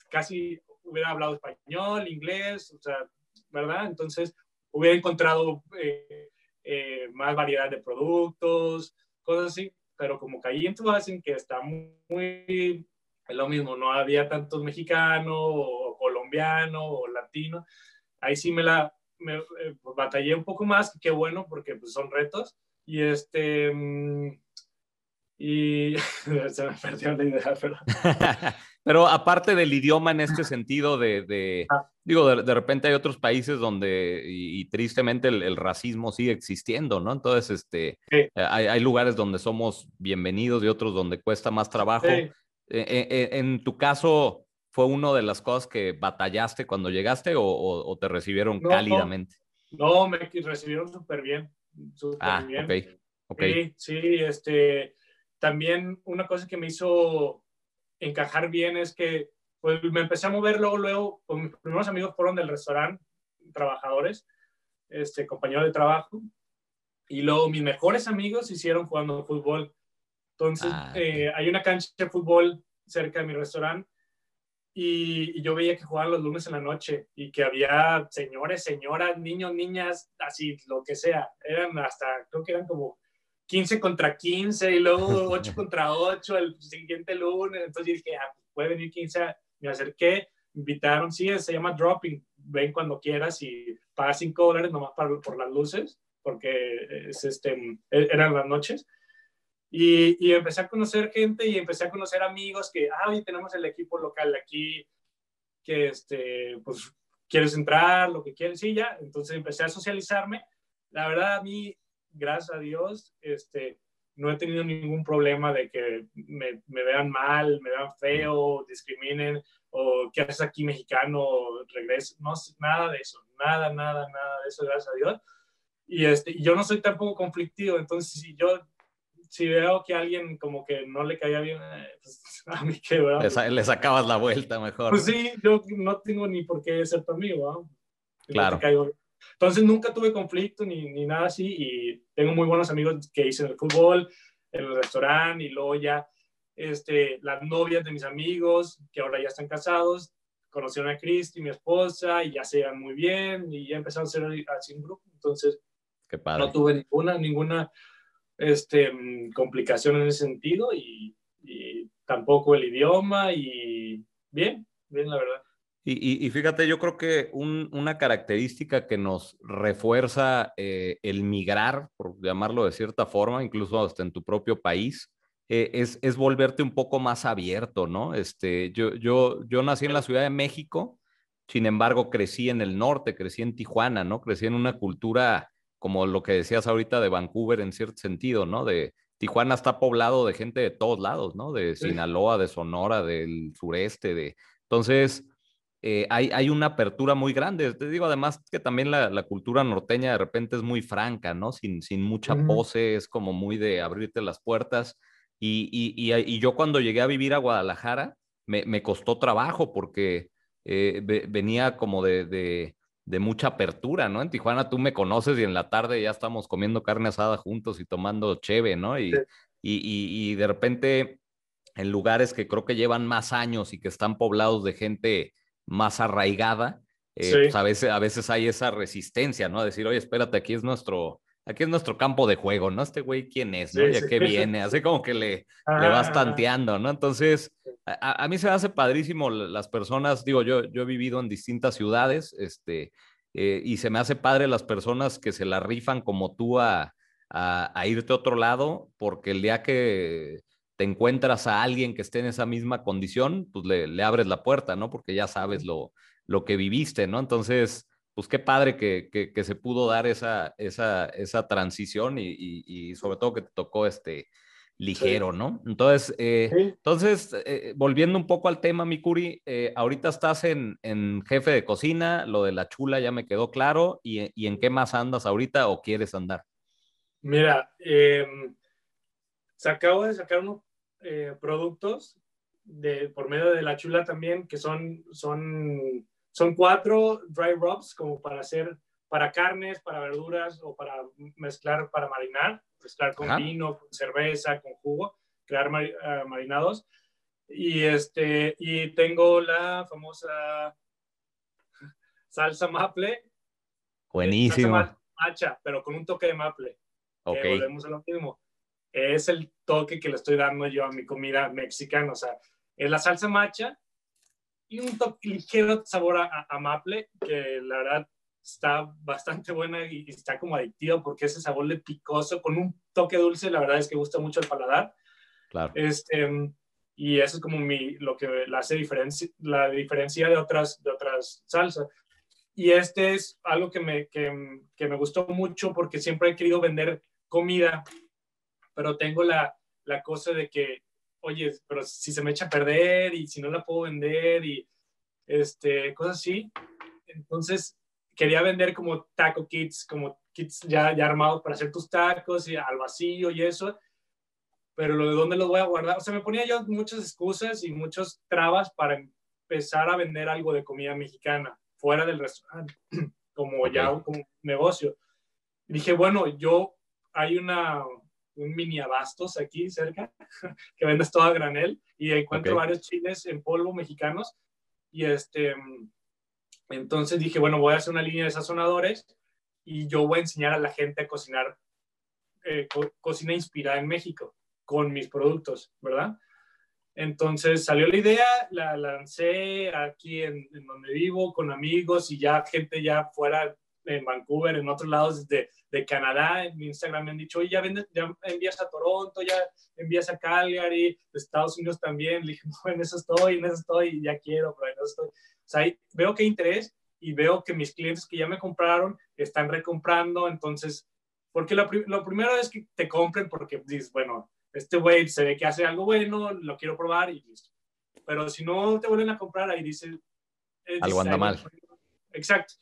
casi hubiera hablado español, inglés, o sea, ¿verdad? Entonces hubiera encontrado eh, eh, más variedad de productos, cosas así, pero como caí en hacen que está muy, es lo mismo, no había tantos mexicanos o colombianos o latinos, ahí sí me la me, eh, pues, batallé un poco más, qué bueno, porque pues, son retos, y este, mm, y [laughs] se me perdió la idea, pero... [laughs] Pero aparte del idioma en este sentido de, ah. digo, de, repente hay otros países donde, y, tristemente el, racismo sigue existiendo, ¿no? Entonces, este, eh, hay, lugares donde somos bienvenidos y otros donde cuesta más trabajo. Eh, eh, en tu caso, ¿fue una de las cosas que batallaste cuando llegaste o, te recibieron cálidamente? No, me recibieron súper bien, súper ah, bien. Okay, Sí, sí, este, también una cosa que me hizo encajar bien es que pues, me empecé a mover luego, luego, pues, mis primeros amigos fueron del restaurante, trabajadores, este, compañeros de trabajo, y luego mis mejores amigos hicieron jugando fútbol. Entonces, ah, eh, hay una cancha de fútbol cerca de mi restaurante y, yo veía que jugaban los lunes en la noche y que había señores, señoras, niños, niñas, así, lo que sea. Eran hasta, creo que eran como 15 contra 15 y luego [laughs] 8 contra 8 el siguiente lunes. Entonces dije, ah, puede venir 15. Me acerqué, me invitaron, sí, se llama Dropping. Ven cuando quieras y paga 5 dólares nomás para, por las luces, porque es, este, e, eran las noches. Y, y, empecé a conocer gente y empecé a conocer amigos que, ah, hoy tenemos el equipo local aquí, que, este, pues, quieres entrar, lo que quieres, y ya. Entonces empecé a socializarme. La verdad, a mí gracias a Dios, este, no he tenido ningún problema de que me, vean mal, me vean feo, discriminen, o qué haces aquí mexicano, regreso, no, nada de eso, nada, nada, nada de eso, gracias a Dios. Y este, yo no soy tampoco conflictivo, entonces si yo, si veo que a alguien como que no le caía bien, eh, pues [laughs] a mí que, ¿verdad? Le, sacabas la vuelta mejor. Pues sí, yo no tengo ni por qué ser tu amigo, ¿no? Claro. Entonces nunca tuve conflicto ni, ni nada así y tengo muy buenos amigos que hice en el fútbol, en el restaurante y luego ya este, las novias de mis amigos que ahora ya están casados, conocieron a Cristi, mi esposa, y ya se llevan muy bien y ya empezaron a ser así un grupo. Entonces Qué padre. no tuve ninguna, ninguna este, complicación en ese sentido y, y tampoco el idioma y bien, bien la verdad. Y, fíjate, yo creo que una característica que nos refuerza eh, el migrar, por llamarlo de cierta forma, incluso hasta en tu propio país, eh, es, es, volverte un poco más abierto, ¿no? Este, yo, yo, yo nací en la Ciudad de México, sin embargo, crecí en el norte, crecí en Tijuana, ¿no? Crecí en una cultura como lo que decías ahorita de Vancouver en cierto sentido, ¿no? De Tijuana está poblado de gente de todos lados, ¿no? De Sinaloa, de Sonora, del sureste, de... Entonces, eh, hay, una apertura muy grande. Te digo, además que también la, cultura norteña de repente es muy franca, ¿no? Sin, sin mucha pose, es como muy de abrirte las puertas. Y, y, y, yo cuando llegué a vivir a Guadalajara, me, me, costó trabajo porque eh, venía como de, de, de, mucha apertura, ¿no? En Tijuana tú me conoces y en la tarde ya estamos comiendo carne asada juntos y tomando cheve, ¿no? Y, y, y, de repente en lugares que creo que llevan más años y que están poblados de gente más arraigada, eh, pues a, veces, a veces hay esa resistencia, ¿no? A decir, oye, espérate, aquí es nuestro, aquí es nuestro campo de juego, ¿no? Este güey, ¿quién es? ¿no? ¿Y a qué [laughs] viene? Así como que le, le vas tanteando, ¿no? Entonces, a, mí se me hace padrísimo las personas, digo, yo, yo he vivido en distintas ciudades, este, eh, y se me hace padre las personas que se la rifan como tú a, a, irte a otro lado, porque el día que te encuentras a alguien que esté en esa misma condición, pues le, le abres la puerta, ¿no? Porque ya sabes lo, lo que viviste, ¿no? Entonces, pues qué padre que, que, se pudo dar esa, esa, esa transición y, y, sobre todo que te tocó este ligero, ¿no? Entonces, eh, entonces eh, volviendo un poco al tema, Mikuri, eh, ahorita estás en, en, jefe de cocina, lo de la chula ya me quedó claro, ¿y, y en qué más andas ahorita o quieres andar? Mira, em, se acabo de sacar unos productos de, por medio de la chula también, que son, son son cuatro dry rubs como para hacer, para carnes, para verduras o para mezclar, para marinar, mezclar con vino, con cerveza, con jugo, crear eh, marinados. Y, este, y tengo la famosa [laughs] salsa maple. Buenísimo. Salsa macha, pero con un toque de maple. Ok. volvemos a lo mismo. Es el toque que le estoy dando yo a mi comida mexicana. O sea, es la salsa macha y un toque ligero sabor a, maple, que la verdad está bastante buena y, está como adictiva porque ese sabor de picoso con un toque dulce, la verdad es que gusta mucho el paladar. Claro. Este, y eso es como mi, lo que la hace diferencia, la diferencia de otras, de otras salsas. Y este es algo que me, que, que me gustó mucho porque siempre he querido vender comida, pero tengo la, la cosa de que oye, pero si se me echa a perder y si no la puedo vender y este, cosas así. Entonces, quería vender como taco kits, como kits ya, ya armados para hacer tus tacos y al vacío y eso. Pero lo de dónde los voy a guardar, o sea, me ponía yo muchas excusas y muchas trabas para empezar a vender algo de comida mexicana fuera del restaurante, [clears throat] como ya un negocio. dije, bueno, yo hay una un mini abastos aquí cerca, [laughs] que vendes todo a granel y encuentro varios chiles en polvo mexicanos. Y este, entonces dije, bueno, voy a hacer una línea de sazonadores y yo voy a enseñar a la gente a cocinar eh, cocina inspirada en México con mis productos, ¿verdad? Entonces salió la idea, la lancé aquí en, en, donde vivo con amigos y ya gente ya fuera en Vancouver, en otros lados de, de Canadá, en mi Instagram me han dicho, oye, ya, ya, envías a Toronto, ya envías a Calgary, de Estados Unidos también. Le dije, [laughs] no, en eso estoy, en eso estoy, ya quiero, pero en eso estoy. O sea, veo que hay interés y veo que mis clientes que ya me compraron están recomprando, entonces, porque lo, lo primero es que te compren porque dices, bueno, este güey se ve que hace algo bueno, lo quiero probar y listo. Pero si no te vuelven a comprar, ahí dice... algo anda mal. Exacto.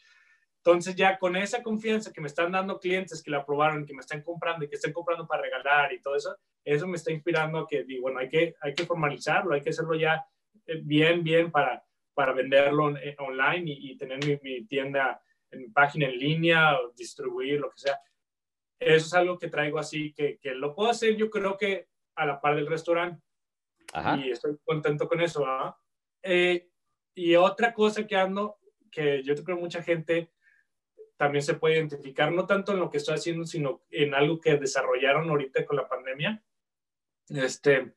Entonces ya con esa confianza que me están dando clientes que la aprobaron, que me están comprando y que están comprando para regalar y todo eso, eso me está inspirando a que, digo, bueno, hay que, hay que formalizarlo, hay que hacerlo ya eh, bien, bien para, para venderlo eh, online y, tener mi, mi, tienda, en mi página en línea, o distribuir, lo que sea. Eso es algo que traigo así, que, que lo puedo hacer yo creo que a la par del restaurante. Y estoy contento con eso. Eh, y otra cosa que ando, que yo creo mucha gente también se puede identificar, no tanto en lo que estoy haciendo, sino en algo que desarrollaron ahorita con la pandemia. Este,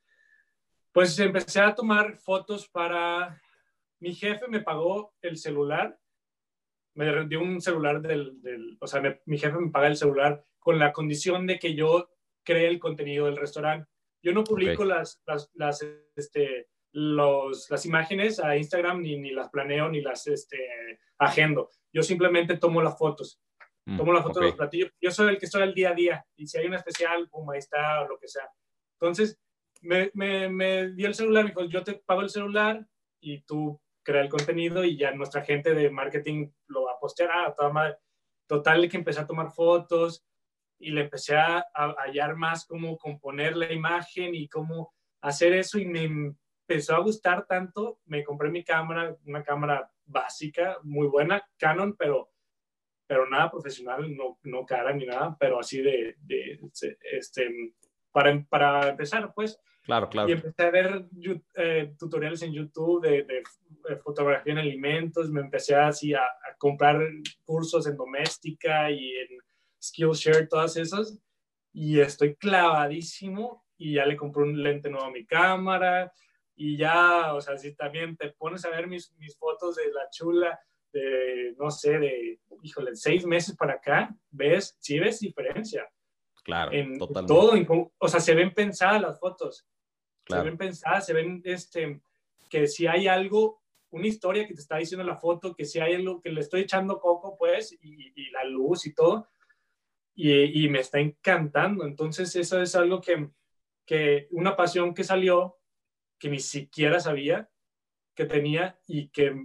pues empecé a tomar fotos para... Mi jefe me pagó el celular, me dio un celular del... del o sea, mi jefe me paga el celular con la condición de que yo cree el contenido del restaurante. Yo no publico las, las, las, este, los, las imágenes a Instagram, ni, ni las planeo, ni las este, agendo. Yo simplemente tomo las fotos. Mm, tomo las fotos de los platillos. Yo soy el que estoy al día a día. Y si hay una especial, como ahí está, o lo que sea. Entonces, me, me, me dio el celular, me dijo, yo te pago el celular y tú crea el contenido y ya nuestra gente de marketing lo va a postear. Ah, toda madre. Total, que empecé a tomar fotos y le empecé a, a hallar más cómo componer la imagen y cómo hacer eso y me empezó a gustar tanto. Me compré mi cámara, una cámara básica, muy buena, Canon, pero, pero nada profesional, no, no cara ni nada, pero así de, de este, para, para empezar, pues. Claro, claro. Y empecé a ver eh, tutoriales en YouTube de, de, fotografía en alimentos, me empecé así a, a, comprar cursos en doméstica y en Skillshare, todas esas, y estoy clavadísimo y ya le compré un lente nuevo a mi cámara y ya, o sea, si también te pones a ver mis, mis fotos de la chula, de, no sé, de, híjole, seis meses para acá, ves, sí ves diferencia. Claro, en totalmente. Todo, o sea, se ven pensadas las fotos. Se ven pensadas, se ven, este, que si hay algo, una historia que te está diciendo la foto, que si hay algo que le estoy echando coco, pues, y, y la luz y todo, y, y, me está encantando. Entonces, eso es algo que, que una pasión que salió que ni siquiera sabía que tenía y que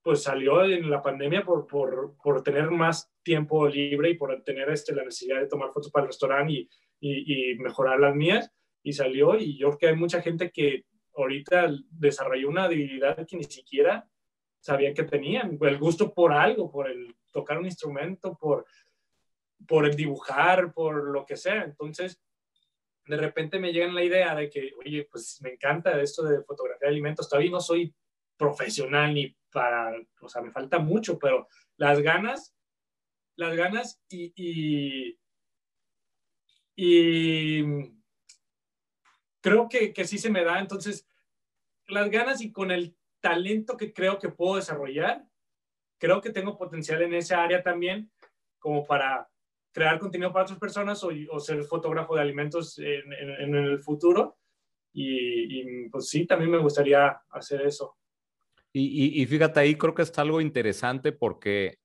pues salió en la pandemia por, por, por tener más tiempo libre y por tener este, la necesidad de tomar fotos para el restaurante y, y, mejorar las mías y salió y yo creo que hay mucha gente que ahorita desarrolló una habilidad que ni siquiera sabía que tenían, el gusto por algo, por el tocar un instrumento, por, por el dibujar, por lo que sea. Entonces, de repente me llega la idea de que, oye, pues me encanta esto de fotografía de alimentos, todavía no soy profesional ni para, o sea, me falta mucho, pero las ganas, las ganas y, y, y creo que, que sí se me da, entonces, las ganas y con el talento que creo que puedo desarrollar, creo que tengo potencial en esa área también, como para crear contenido para otras personas o, o ser fotógrafo de alimentos en, en, el futuro. Y, y, pues sí, también me gustaría hacer eso. Y, y, fíjate, ahí creo que está algo interesante porque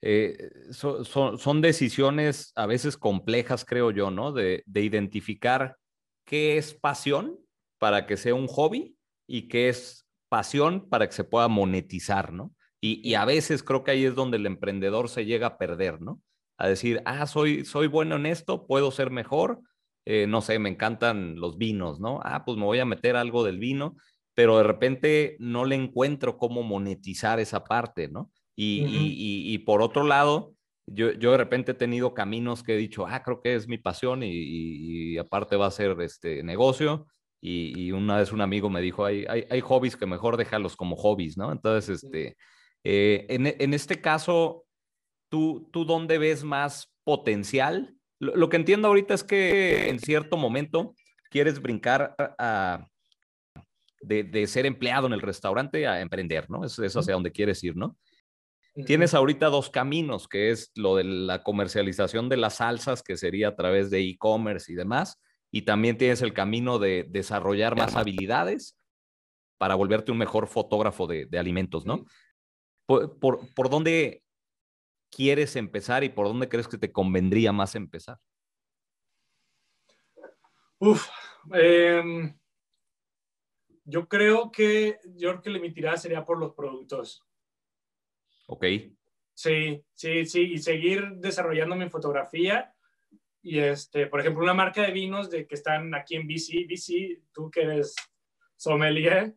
eh, son, son, son, decisiones a veces complejas, creo yo, ¿no? De, de, identificar qué es pasión para que sea un hobby y qué es pasión para que se pueda monetizar, ¿no? Y, y a veces creo que ahí es donde el emprendedor se llega a perder, ¿no? A decir, ah, soy, soy bueno en esto, puedo ser mejor, eh, no sé, me encantan los vinos, ¿no? Ah, pues me voy a meter algo del vino, pero de repente no le encuentro cómo monetizar esa parte, ¿no? Y, uh -huh. y, y, y por otro lado, yo, yo, de repente he tenido caminos que he dicho, ah, creo que es mi pasión y, aparte va a ser este negocio. Y, una vez un amigo me dijo, hay, hay, hay, hobbies que mejor déjalos como hobbies, ¿no? Entonces, este, eh, en, en, este caso, ¿Tú, ¿Tú dónde ves más potencial? Lo, lo, que entiendo ahorita es que en cierto momento quieres brincar a, de, de, ser empleado en el restaurante a emprender, ¿no? Es, es hacia donde quieres ir, ¿no? Tienes ahorita dos caminos, que es lo de la comercialización de las salsas, que sería a través de e-commerce y demás, y también tienes el camino de desarrollar más habilidades para volverte un mejor fotógrafo de, de alimentos, ¿no? ¿Por, por, por dónde quieres empezar y por dónde crees que te convendría más empezar? Uf, eh, yo creo que yo creo que mi tirada sería por los productos. Ok. Sí, sí, sí, y seguir desarrollando mi fotografía. Y este, por ejemplo, una marca de vinos de que están aquí en BC, BC, tú que eres sommelier,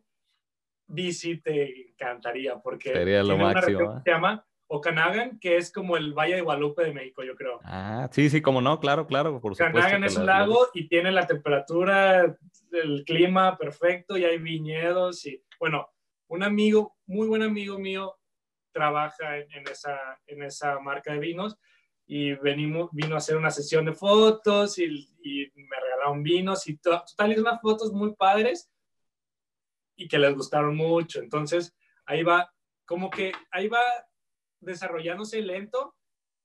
BC te encantaría porque sería lo máximo. ¿eh? se llama Okanagan, que es como el Valle de Guadalupe de México, yo creo. Ah, sí, sí, como no, claro, claro, por supuesto. Okanagan es un lago y tiene la temperatura, el clima perfecto y hay viñedos y, bueno, un amigo, muy buen amigo mío, trabaja en, en esa, en esa marca de vinos y venimos, vino a hacer una sesión de fotos y, y me regalaron vinos y total, unas fotos muy padres y que les gustaron mucho. Entonces, ahí va, como que ahí va desarrollándose lento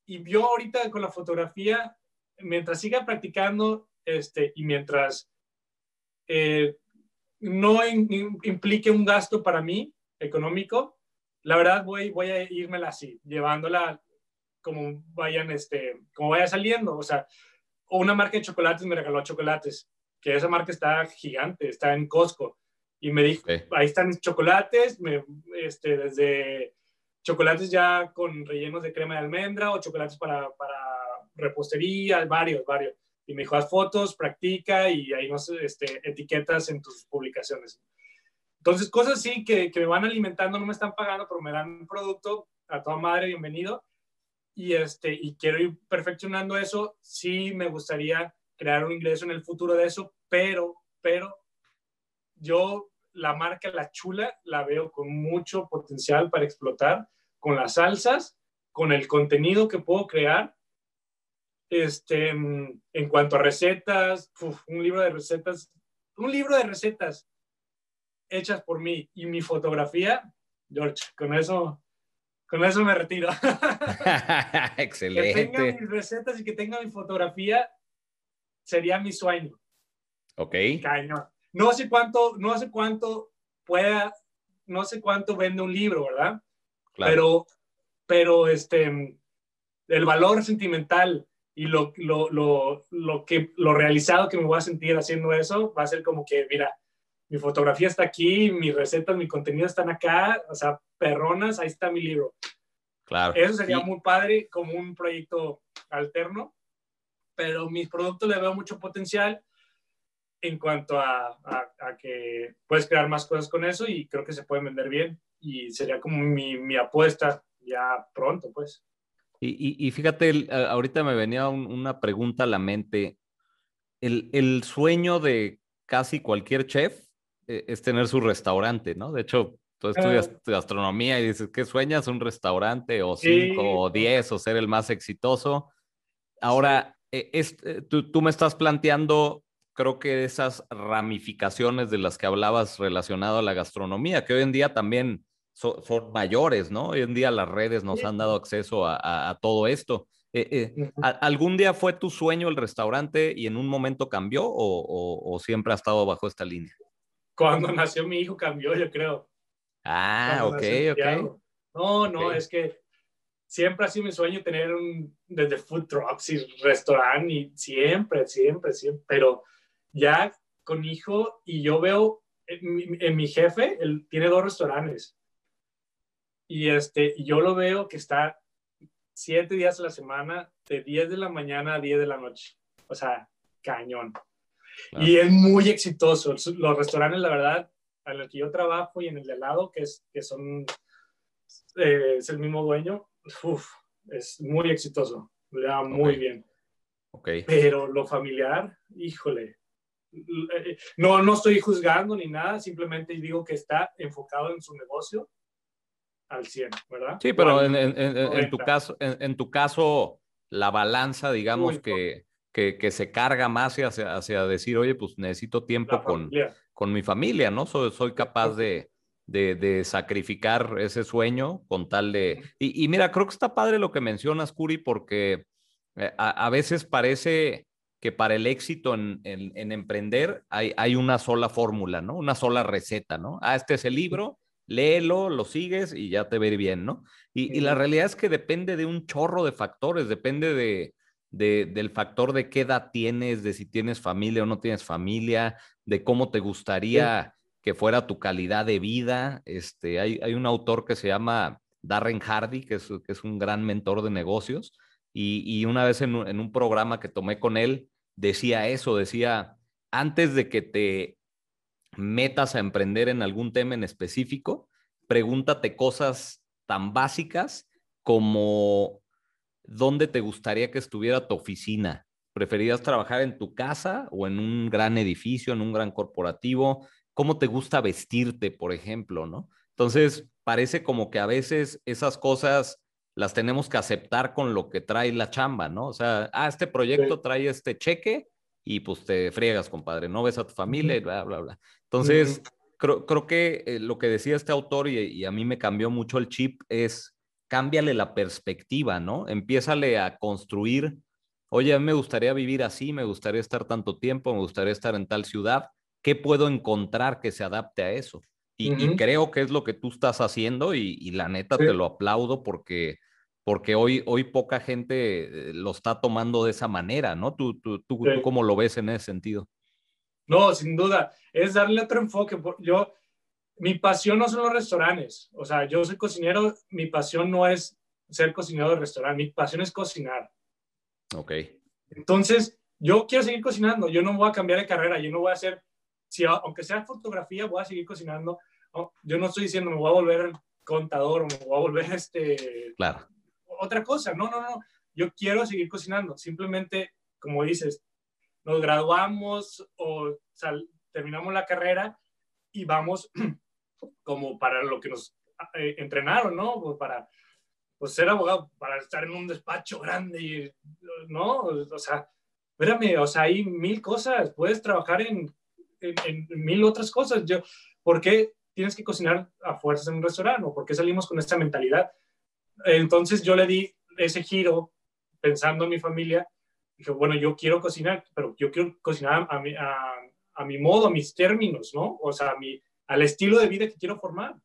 y yo ahorita con la fotografía, mientras siga practicando este, y mientras eh, no in, implique un gasto para mí económico, la verdad voy, voy a irmela así, llevándola como vayan, este, como vaya saliendo. O sea, una marca de chocolates me regaló chocolates, que esa marca está gigante, está en Costco. Y me dijo, okay. ahí están mis chocolates, me, este, desde chocolates ya con rellenos de crema de almendra o chocolates para, para repostería, varios, varios. Y me dijo, haz fotos, practica y ahí nos este, etiquetas en tus publicaciones. Entonces, cosas así que, que me van alimentando, no me están pagando, pero me dan un producto, a toda madre, bienvenido. Y, este, y quiero ir perfeccionando eso. Sí me gustaría crear un ingreso en el futuro de eso, pero, pero yo la marca La Chula la veo con mucho potencial para explotar con las salsas, con el contenido que puedo crear. Este, en cuanto a recetas, un libro de recetas, un libro de recetas hechas por mí y mi fotografía, George, con eso, con eso me retiro. Excelente. [laughs] [laughs] Que tenga mis recetas y que tenga mi fotografía sería mi sueño. Ok. No sé cuánto, no sé cuánto pueda, no sé cuánto vende un libro, ¿verdad? Claro. Pero, pero este, el valor sentimental y lo, lo, lo, lo, que, lo realizado que me voy a sentir haciendo eso va a ser como que, mira, mi fotografía está aquí, mis recetas, mi contenido están acá, o sea, perronas, ahí está mi libro. Claro. Eso sería muy padre como un proyecto alterno, pero mis productos le veo mucho potencial en cuanto a, a, que puedes crear más cosas con eso y creo que se pueden vender bien y sería como mi, mi apuesta ya pronto, pues. Y, y, fíjate, ahorita me venía una pregunta a la mente. El, el sueño de casi cualquier chef eh, es tener su restaurante, ¿no? De hecho, tú estudias gastronomía y dices, ¿qué sueñas? ¿Un restaurante o cinco o diez o ser el más exitoso? Ahora, eh, eh, tú, me estás planteando, creo que esas ramificaciones de las que hablabas relacionado a la gastronomía, que hoy en día también son mayores, ¿no? Hoy en día las redes nos han dado acceso a, todo esto. ¿Algún día fue tu sueño el restaurante y en un momento cambió o siempre ha estado bajo esta línea? cuando [laughs] nació mi hijo cambió, yo creo. Ah, ok, ok. No, no, es que siempre ha sido mi sueño tener un, desde food trucks y restaurante y siempre, siempre, siempre, pero ya con hijo y yo veo en mi, jefe, él tiene dos restaurantes y este, yo lo veo que está siete días a la semana, de 10 de la mañana a 10 de la noche. O sea, cañón. Y es muy exitoso. Los restaurantes, la verdad, en el que yo trabajo y en el de al lado, que, es, que son, eh, es el mismo dueño, es muy exitoso. Le va muy bien. Okay. Pero lo familiar, híjole. No, no estoy juzgando ni nada, simplemente digo que está enfocado en su negocio al 100, ¿verdad? Sí, pero en, en, en, tu caso, en, tu caso, la balanza, digamos que que, se carga más hacia, hacia, decir, oye, pues necesito tiempo con, con mi familia, ¿no? Soy, soy capaz de, de, sacrificar ese sueño con tal de... Y, mira, creo que está padre lo que mencionas, Curi, porque eh, a, veces parece que para el éxito en, en, emprender hay, hay, una sola fórmula, ¿no? Una sola receta, ¿no? Ah, este es el libro, léelo, lo sigues y ya te va bien, ¿no? Y, y la realidad es que depende de un chorro de factores, depende de del factor de qué edad tienes, de si tienes familia o no tienes familia, de cómo te gustaría que fuera tu calidad de vida. Este, hay, hay un autor que se llama Darren Hardy, que es, que es un gran mentor de negocios, y, una vez en un, programa que tomé con él, decía eso, decía, antes de que te metas a emprender en algún tema en específico, pregúntate cosas tan básicas como ¿dónde te gustaría que estuviera tu oficina? ¿Preferirías trabajar en tu casa o en un gran edificio, en un gran corporativo? ¿Cómo te gusta vestirte, por ejemplo, no? Entonces, parece como que a veces esas cosas las tenemos que aceptar con lo que trae la chamba, ¿no? O sea, ah, este proyecto trae este cheque y pues te friegas, compadre, no ves a tu familia y bla, bla, bla. Entonces, creo, creo, que eh, lo que decía este autor y, y, a mí me cambió mucho el chip es cámbiale la perspectiva, ¿no? Empiézale a construir, oye, a mí me gustaría vivir así, me gustaría estar tanto tiempo, me gustaría estar en tal ciudad, ¿qué puedo encontrar que se adapte a eso? Y, creo que es lo que tú estás haciendo y, la neta te lo aplaudo porque, porque hoy, hoy poca gente eh, lo está tomando de esa manera, ¿no? ¿Tú, tú, tú, ¿tú cómo lo ves en ese sentido? No, sin duda, es darle otro enfoque. Yo, mi pasión no son los restaurantes. O sea, yo soy cocinero, mi pasión no es ser cocinero de restaurante, mi pasión es cocinar. Ok. Entonces, yo quiero seguir cocinando, yo no voy a cambiar de carrera, yo no voy a hacer, si, aunque sea fotografía, voy a seguir cocinando, yo no estoy diciendo me voy a volver contador o me voy a volver este... Claro. Otra cosa, no, no, no. Yo quiero seguir cocinando. Simplemente, como dices, nos graduamos o terminamos la carrera y vamos [clears throat] como para lo que nos eh, entrenaron, ¿no? Pues para pues, ser abogado, para estar en un despacho grande, y, ¿no? O sea, espérame, o sea, hay mil cosas, puedes trabajar en, en, mil otras cosas. Yo, ¿Por qué tienes que cocinar a fuerzas en un restaurante? ¿O por qué salimos con esta mentalidad? Entonces yo le di ese giro pensando en mi familia. Dije, bueno, yo quiero cocinar, pero yo quiero cocinar a mi, a, a mi modo, a mis términos, ¿no? O sea, a mi, al estilo de vida que quiero formar.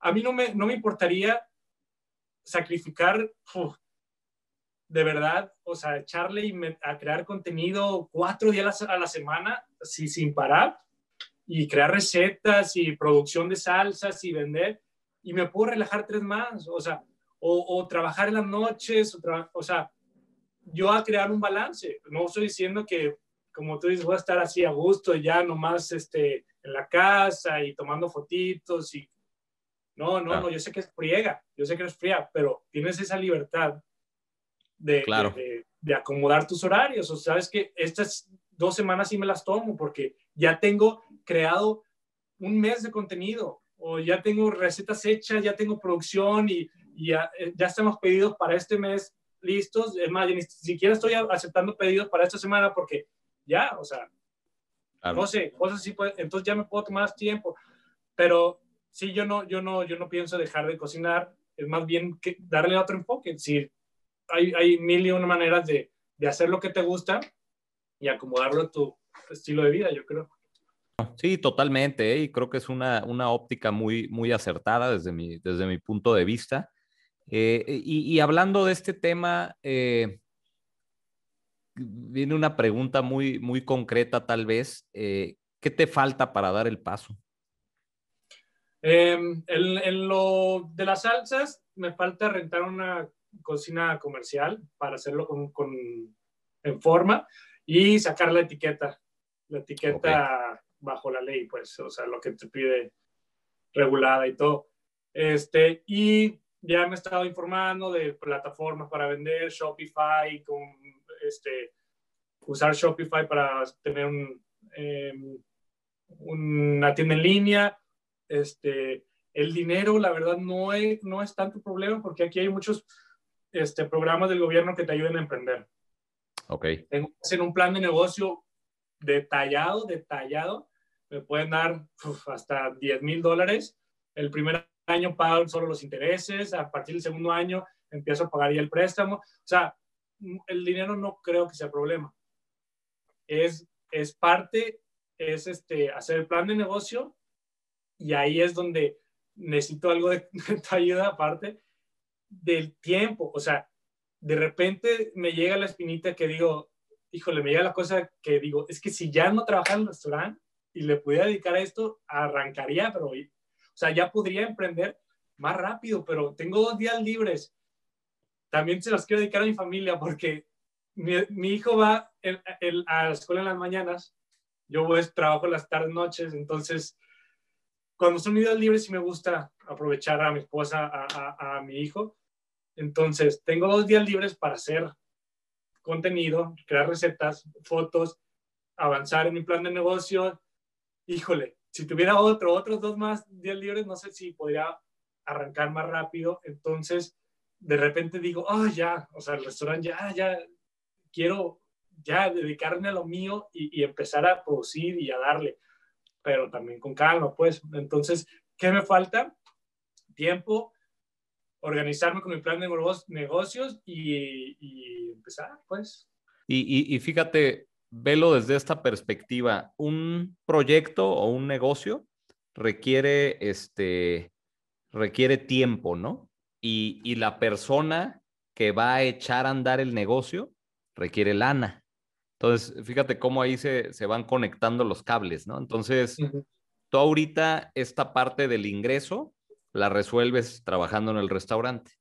A mí no me, no me importaría sacrificar, de verdad, o sea, echarle y a crear contenido cuatro días a la semana, así, sin parar, y crear recetas y producción de salsas y vender, y me puedo relajar tres más, o sea, o, trabajar en las noches, o, o sea, yo a crear un balance. No estoy diciendo que, como tú dices, voy a estar así a gusto, ya nomás este, en la casa y tomando fotitos y... No, no, no, yo sé que es friega, yo sé que es fría, pero tienes esa libertad de, de, acomodar tus horarios. O sabes que estas dos semanas sí me las tomo porque ya tengo creado un mes de contenido o ya tengo recetas hechas, ya tengo producción y, ya, eh, ya, estamos pedidos para este mes listos. Es más, ni siquiera estoy aceptando pedidos para esta semana porque ya, o sea, no sé, cosas así, pues, entonces ya me puedo tomar más tiempo. Pero sí, yo no, yo no, yo no pienso dejar de cocinar, es más bien que darle otro enfoque. Sí, hay, hay mil y una maneras de, de hacer lo que te gusta y acomodarlo a tu estilo de vida, yo creo. Sí, totalmente, ¿eh? y creo que es una, una óptica muy, muy acertada desde mi, desde mi punto de vista. Eh, y, y, hablando de este tema, eh, viene una pregunta muy, muy concreta tal vez. ¿Qué te falta para dar el paso? Em, en, lo de las salsas, me falta rentar una cocina comercial para hacerlo con, con en forma y sacar la etiqueta. La etiqueta bajo la ley, pues, o sea, lo que te pide regulada y todo. Este, y ya me he estado informando de plataformas para vender, Shopify, con este, usar Shopify para tener un, em, una tienda en línea. Este, el dinero, la verdad, no es, no es tanto problema porque aquí hay muchos este, programas del gobierno que te ayuden a emprender. Ok. Tengo que hacer un plan de negocio detallado, detallado. Me pueden dar hasta 10 mil dólares. El primer año pago solo los intereses. A partir del segundo año empiezo a pagar ya el préstamo. O sea, el dinero no creo que sea problema. Es, es parte, es este, hacer el plan de negocio y ahí es donde necesito algo de, [laughs] tu ayuda aparte del tiempo. O sea, de repente me llega la espinita que digo, híjole, me llega la cosa que digo, es que si ya no trabajara en el restaurante y le pudiera dedicar a esto, arrancaría, pero, o sea, ya podría emprender más rápido, pero tengo dos días libres también se los quiero dedicar a mi familia porque mi, hijo va a la escuela en las mañanas, yo voy, trabajo las tardes, noches, entonces cuando son días libres sí me gusta aprovechar a mi esposa, a mi hijo. Entonces, tengo dos días libres para hacer contenido, crear recetas, fotos, avanzar en mi plan de negocio. Híjole, si tuviera otro, otros dos más días libres, no sé si podría arrancar más rápido. Entonces, de repente digo, oh, ya, o sea, el restaurante ya, ya, quiero ya dedicarme a lo mío y, empezar a producir y a darle, pero también con calma, pues. Entonces, ¿qué me falta? Tiempo, organizarme con mi plan de negocios y, empezar, pues. Y, y, fíjate, velo desde esta perspectiva, un proyecto o un negocio requiere, este, requiere tiempo, ¿no? y, la persona que va a echar a andar el negocio requiere lana. Entonces, fíjate cómo ahí se, van conectando los cables, ¿no? Entonces, tú ahorita esta parte del ingreso la resuelves trabajando en el restaurante.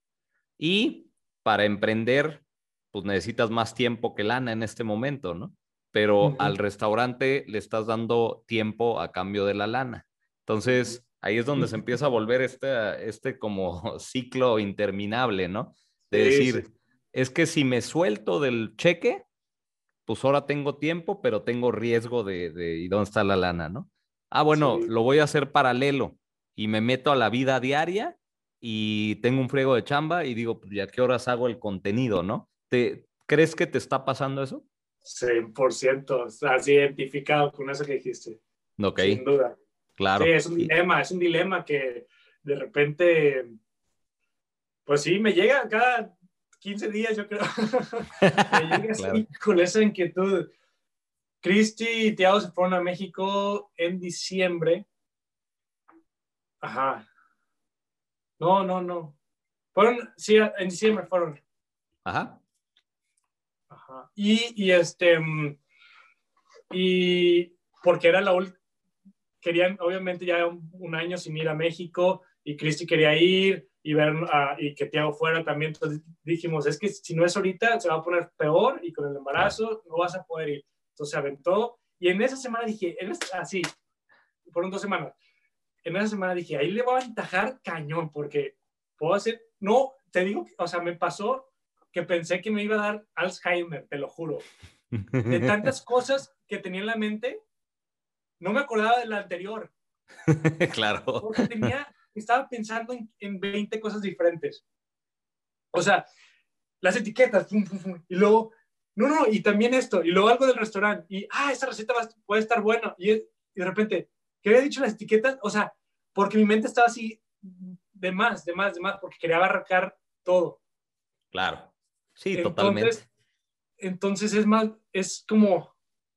Y para emprender, pues necesitas más tiempo que lana en este momento, ¿no? Pero al restaurante le estás dando tiempo a cambio de la lana. Entonces, ahí es donde se empieza a volver este, este como [laughs] ciclo interminable, ¿no? De decir, es que si me suelto del cheque, pues ahora tengo tiempo, pero tengo riesgo de, de ¿y dónde está la lana, no? Ah, bueno, lo voy a hacer paralelo y me meto a la vida diaria y tengo un friego de chamba y digo, pues ya qué horas hago el contenido, ¿no? ¿Te, ¿Crees que te está pasando eso? 100%, has identificado con eso que dijiste. Ok. Sin duda. Claro. Sí, es un dilema, es un dilema que de repente, pues sí, me llega cada 15 días, yo creo. [laughs] me llega así con esa inquietud. Cristi y Tiago se fueron a México en diciembre. Ajá. No, no, no. Fueron, sí, en diciembre fueron. Ajá. Ajá. Y, y este, y porque era la última, querían, obviamente, ya un, año sin ir a México y Cristi quería ir y ver y que Tiago fuera también. Entonces dijimos, es que si no es ahorita, se va a poner peor y con el embarazo no vas a poder ir. Entonces se aventó y en esa semana dije, así, fueron dos semanas. En esa semana dije, ahí le voy a ventajar cañón porque puedo hacer, no, te digo, o sea, me pasó que pensé que me iba a dar Alzheimer, te lo juro. De tantas [laughs] cosas que tenía en la mente no me acordaba de la anterior. [laughs] claro. Porque tenía, estaba pensando en, en 20 cosas diferentes. O sea, las etiquetas, y luego, no, no, y también esto, y luego algo del restaurante, y, ah, esta receta puede estar buena, y, y de repente, ¿qué había dicho las etiquetas? O sea, porque mi mente estaba así de más, de más, de más, porque quería abarcar todo. Claro, sí, totalmente. Entonces es más, es como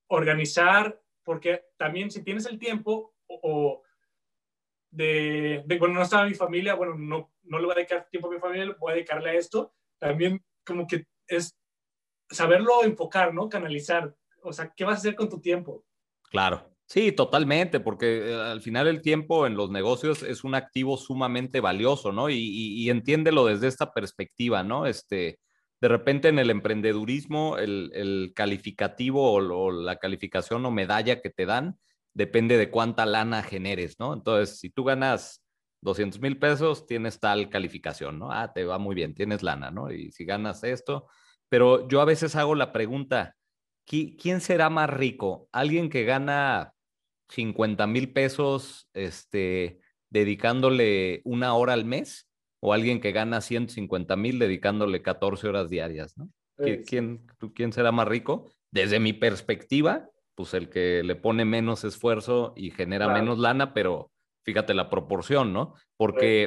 organizar porque también si tienes el tiempo o, de, de, bueno, no estaba mi familia, bueno, no, no le voy a dedicar tiempo a mi familia, voy a dedicarle a esto, también como que es saberlo enfocar, ¿no? Canalizar, o sea, ¿qué vas a hacer con tu tiempo? Claro, sí, totalmente, porque eh, al final el tiempo en los negocios es un activo sumamente valioso, ¿no? Y, entiéndelo desde esta perspectiva, ¿no? Este, de repente en el emprendedurismo el, calificativo o, la calificación o medalla que te dan depende de cuánta lana generes, ¿no? Entonces, si tú ganas 200 mil pesos, tienes tal calificación, ¿no? Ah, te va muy bien, tienes lana, ¿no? Y si ganas esto, pero yo a veces hago la pregunta, ¿quién será más rico? ¿Alguien que gana 50 mil pesos este, dedicándole una hora al mes? o alguien que gana 150 mil dedicándole 14 horas diarias, ¿no? ¿Quién, ¿Quién será más rico? Desde mi perspectiva, pues el que le pone menos esfuerzo y genera menos lana, pero fíjate la proporción, ¿no? Porque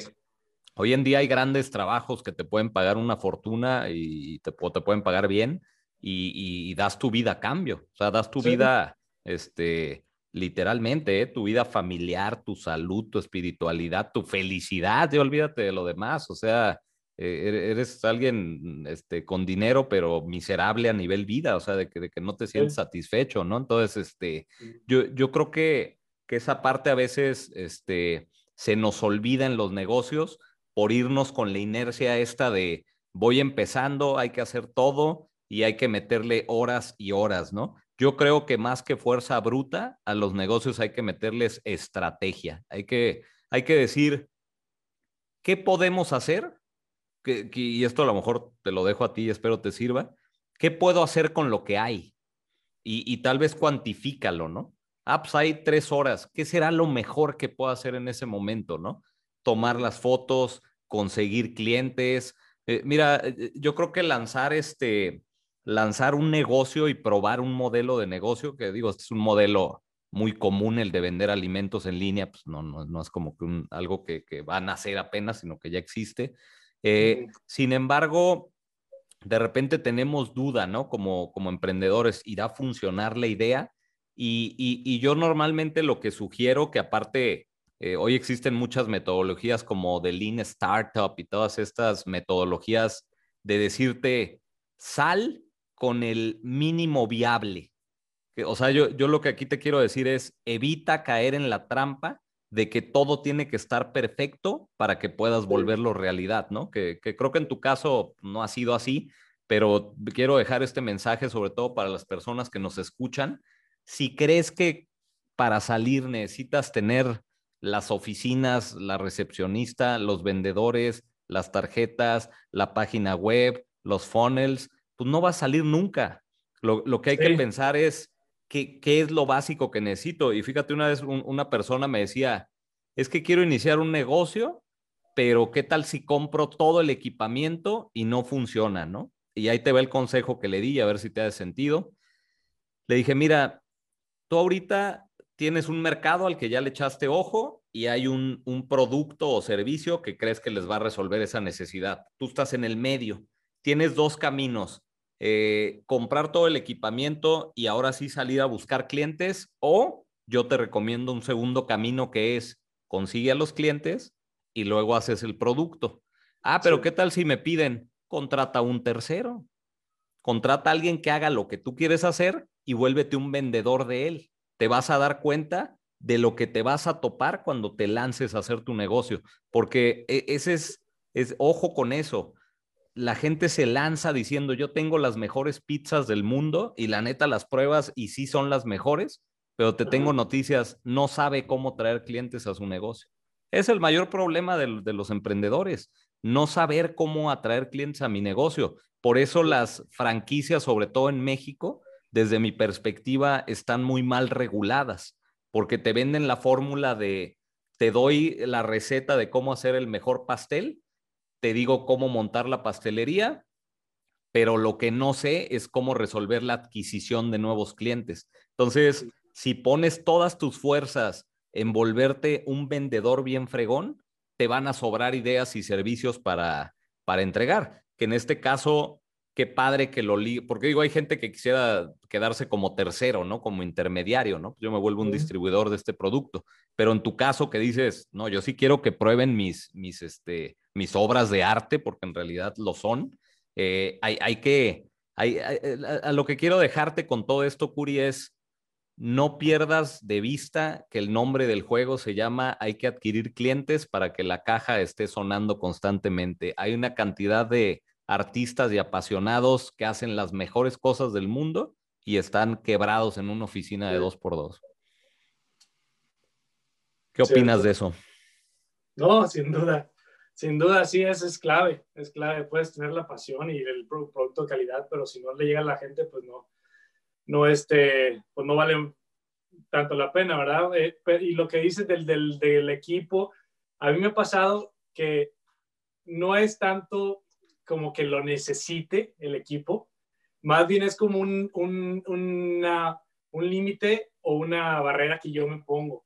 hoy en día hay grandes trabajos que te pueden pagar una fortuna y te, te pueden pagar bien y, das tu vida a cambio, o sea, das tu vida, este, literalmente, ¿eh? tu vida familiar, tu salud, tu espiritualidad, tu felicidad, ya olvídate de lo demás, o sea, eh, eres alguien este, con dinero, pero miserable a nivel vida, o sea, de que, de que no te sientes satisfecho, ¿no? Entonces, este, yo, yo creo que, que esa parte a veces este, se nos olvida en los negocios por irnos con la inercia esta de voy empezando, hay que hacer todo y hay que meterle horas y horas, ¿no? Yo creo que más que fuerza bruta, a los negocios hay que meterles estrategia. Hay que, hay que decir, ¿qué podemos hacer? y esto a lo mejor te lo dejo a ti y espero te sirva. ¿Qué puedo hacer con lo que hay? Y, tal vez cuantifícalo, ¿no? Ah, pues hay tres horas. ¿Qué será lo mejor que puedo hacer en ese momento, ¿no? Tomar las fotos, conseguir clientes. Eh, mira, eh, yo creo que lanzar este, lanzar un negocio y probar un modelo de negocio, que digo, este es un modelo muy común, el de vender alimentos en línea, pues no, no, no es como que un, algo que, que, va a nacer apenas, sino que ya existe. Eh, sin embargo, de repente tenemos duda, ¿no? Como, como emprendedores, ¿irá a funcionar la idea? Y, y, yo normalmente lo que sugiero, que aparte, eh, hoy existen muchas metodologías como de Lean Startup y todas estas metodologías de decirte, sal con el mínimo viable. O sea, yo, yo lo que aquí te quiero decir es, evita caer en la trampa de que todo tiene que estar perfecto para que puedas volverlo realidad, ¿no? Que, creo que en tu caso no ha sido así, pero quiero dejar este mensaje sobre todo para las personas que nos escuchan. Si crees que para salir necesitas tener las oficinas, la recepcionista, los vendedores, las tarjetas, la página web, los funnels, pues no va a salir nunca. Lo, que hay que pensar es qué, qué, es lo básico que necesito. Y fíjate, una vez una persona me decía, es que quiero iniciar un negocio, pero ¿qué tal si compro todo el equipamiento y no funciona, no? Y ahí te va el consejo que le di, a ver si te ha sentido. Le dije, mira, tú ahorita tienes un mercado al que ya le echaste ojo y hay un, un producto o servicio que crees que les va a resolver esa necesidad. Tú estás en el medio. Tienes dos caminos. Eh, comprar todo el equipamiento y ahora sí salir a buscar clientes o yo te recomiendo un segundo camino que es consigue a los clientes y luego haces el producto. Ah, pero ¿qué tal si me piden? Contrata un tercero. Contrata a alguien que haga lo que tú quieres hacer y vuélvete un vendedor de él. Te vas a dar cuenta de lo que te vas a topar cuando te lances a hacer tu negocio, porque e, ese es, es ojo con eso. La gente se lanza diciendo, yo tengo las mejores pizzas del mundo y la neta las pruebas y sí son las mejores, pero te tengo noticias, no sabe cómo traer clientes a su negocio. Es el mayor problema de, los emprendedores, no saber cómo atraer clientes a mi negocio. Por eso las franquicias, sobre todo en México, desde mi perspectiva, están muy mal reguladas, porque te venden la fórmula de, te doy la receta de cómo hacer el mejor pastel, te digo cómo montar la pastelería, pero lo que no sé es cómo resolver la adquisición de nuevos clientes. Entonces, si pones todas tus fuerzas en volverte un vendedor bien fregón, te van a sobrar ideas y servicios para, para entregar. Que en este caso, qué padre que lo li porque digo, hay gente que quisiera quedarse como tercero, ¿no? Como intermediario, ¿no? Yo me vuelvo un distribuidor de este producto, pero en tu caso que dices, no, yo sí quiero que prueben mis, mis, este, mis obras de arte, porque en realidad lo son, eh, hay, hay, que, hay, a, lo que quiero dejarte con todo esto, Curi, es no pierdas de vista que el nombre del juego se llama Hay que adquirir clientes para que la caja esté sonando constantemente. Hay una cantidad de artistas y apasionados que hacen las mejores cosas del mundo y están quebrados en una oficina de dos por dos. ¿Qué opinas de eso? No, sin duda. Sin duda, sí, eso es clave. Es clave. Puedes tener la pasión y el producto de calidad, pero si no le llega a la gente, pues no, no, este, pues no vale tanto la pena, ¿verdad? Eh, y lo que dices del, del, del, equipo, a mí me ha pasado que no es tanto como que lo necesite el equipo, más bien es como un, un, un límite o una barrera que yo me pongo,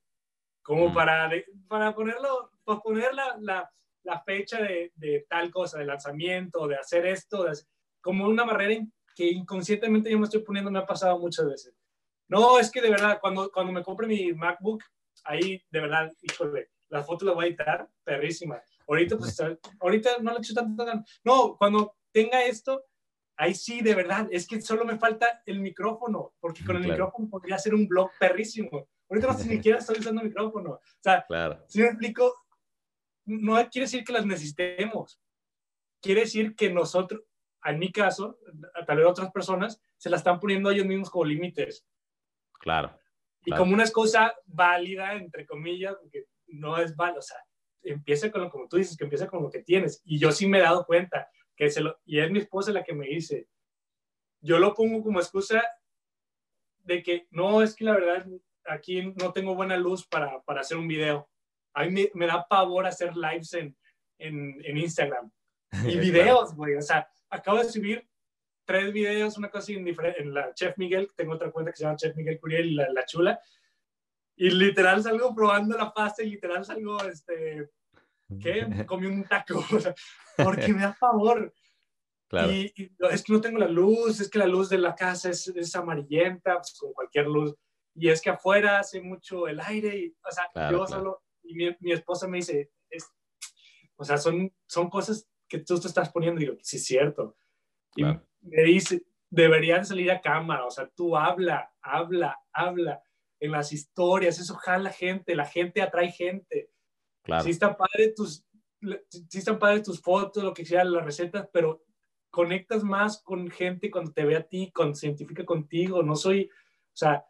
como para, para ponerlo, para poner la, la, la fecha de, de, tal cosa, de lanzamiento, de hacer esto, como una barrera que inconscientemente yo me estoy poniendo, me ha pasado muchas veces. No, es que de verdad, cuando, cuando me compre mi MacBook, ahí de verdad, híjole, las fotos las voy a editar, perrísima. Ahorita, pues, ahorita no le he hecho tanto No, cuando tenga esto, ahí sí, de verdad, es que solo me falta el micrófono, porque con el micrófono podría hacer un blog perrísimo. Ahorita no sé ni [laughs] siquiera estoy usando el micrófono. O sea, claro. si me explico, no quiere decir que las necesitemos. Quiere decir que nosotros, en mi caso, tal vez otras personas, se la están poniendo ellos mismos como límites. Claro. Y como una cosa válida, entre comillas, porque no es válido, o sea, empieza con lo, como tú dices, que empieza con lo que tienes. Y yo sí me he dado cuenta, que se lo, y es mi esposa la que me dice, yo lo pongo como excusa de que no, es que la verdad aquí no tengo buena luz para, para hacer un video. A mí me, me da pavor hacer lives en, en, en Instagram. [laughs] Y videos, güey, o sea, acabo de subir tres videos, una cosa indiferente, en la Chef Miguel, tengo otra cuenta que se llama Chef Miguel Curiel y la, Chula, y literal salgo probando la pasta y literal salgo, este, ¿qué? [laughs] Comí un taco, [laughs] porque me da favor. Claro. Y, es que no tengo la luz, es que la luz de la casa es, es amarillenta, pues, con cualquier luz, y es que afuera hace mucho el aire, y, o sea, yo solo, y mi, mi, esposa me dice, es, o sea, son, son cosas que tú te estás poniendo, y digo, sí, es cierto. Y me dice, deberían salir a cámara, o sea, tú habla, habla, habla en las historias, eso jala gente, la gente atrae gente. Claro. Sí están padres tus, sí están padres tus fotos, lo que sea, las recetas, pero conectas más con gente cuando te ve a ti, cuando se identifica contigo, no soy, o sea,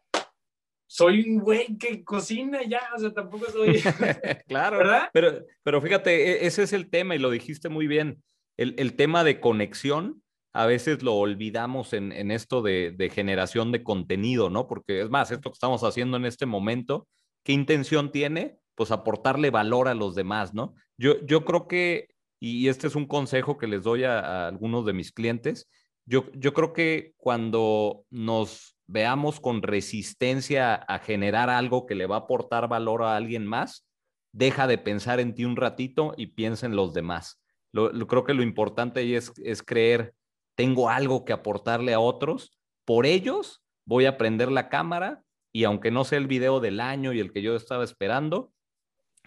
soy un güey que cocina ya, o sea, tampoco soy... [laughs] claro, ¿verdad? Pero, pero fíjate, e, ese es el tema y lo dijiste muy bien. El, el tema de conexión, a veces lo olvidamos en, en esto de, de, generación de contenido, ¿no? Porque es más, esto que estamos haciendo en este momento, ¿qué intención tiene? Pues aportarle valor a los demás, ¿no? Yo, yo creo que, y este es un consejo que les doy a, a algunos de mis clientes, yo, yo creo que cuando nos veamos con resistencia a generar algo que le va a aportar valor a alguien más, deja de pensar en ti un ratito y piensa en los demás. Lo, creo que lo importante ahí es, es creer, tengo algo que aportarle a otros, por ellos voy a prender la cámara y aunque no sea el video del año y el que yo estaba esperando,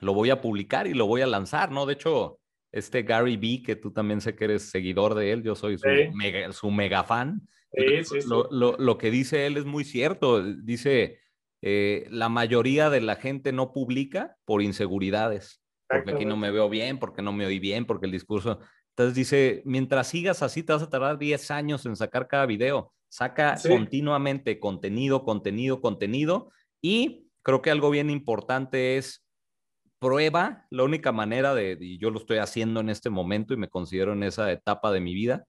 lo voy a publicar y lo voy a lanzar, ¿no? De hecho, este Gary B, que tú también sé que eres seguidor de él, yo soy su, mega, su mega fan, lo, que dice él es muy cierto. Dice, eh, la mayoría de la gente no publica por inseguridades, porque aquí no me veo bien, porque no me oí bien, porque el discurso... Entonces dice, mientras sigas así, te vas a tardar 10 años en sacar cada video. Saca continuamente contenido, contenido, contenido. Y creo que algo bien importante es prueba. La única manera de, y yo lo estoy haciendo en este momento y me considero en esa etapa de mi vida,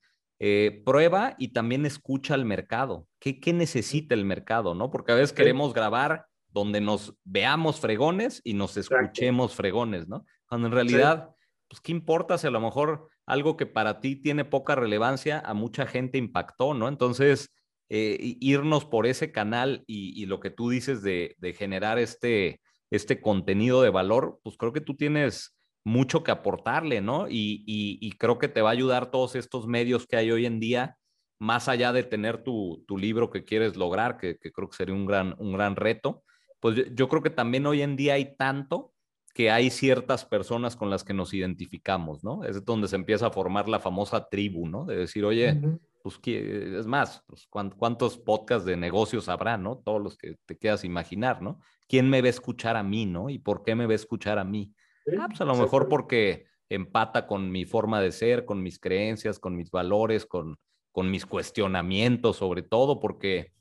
eh, prueba y también escucha al mercado. ¿Qué, ¿Qué, necesita el mercado? ¿no? Porque a veces queremos grabar donde nos veamos fregones y nos escuchemos fregones, ¿no? Cuando en realidad, pues, ¿qué importa si a lo mejor algo que para ti tiene poca relevancia a mucha gente impactó, ¿no? Entonces, eh, irnos por ese canal y, lo que tú dices de, de generar este, este contenido de valor, pues creo que tú tienes mucho que aportarle, ¿no? Y, creo que te va a ayudar todos estos medios que hay hoy en día, más allá de tener tu, libro que quieres lograr, que, creo que sería un gran, un gran reto, pues yo, creo que también hoy en día hay tanto que hay ciertas personas con las que nos identificamos, ¿no? Es donde se empieza a formar la famosa tribu, ¿no? De decir, oye, pues, es más, pues, ¿cuántos podcasts de negocios habrá, ¿no? Todos los que te quieras imaginar, ¿no? ¿Quién me va a escuchar a mí, ¿no? ¿Y por qué me va a escuchar a mí? Ah, pues a lo mejor porque empata con mi forma de ser, con mis creencias, con mis valores, con, con mis cuestionamientos, sobre todo, porque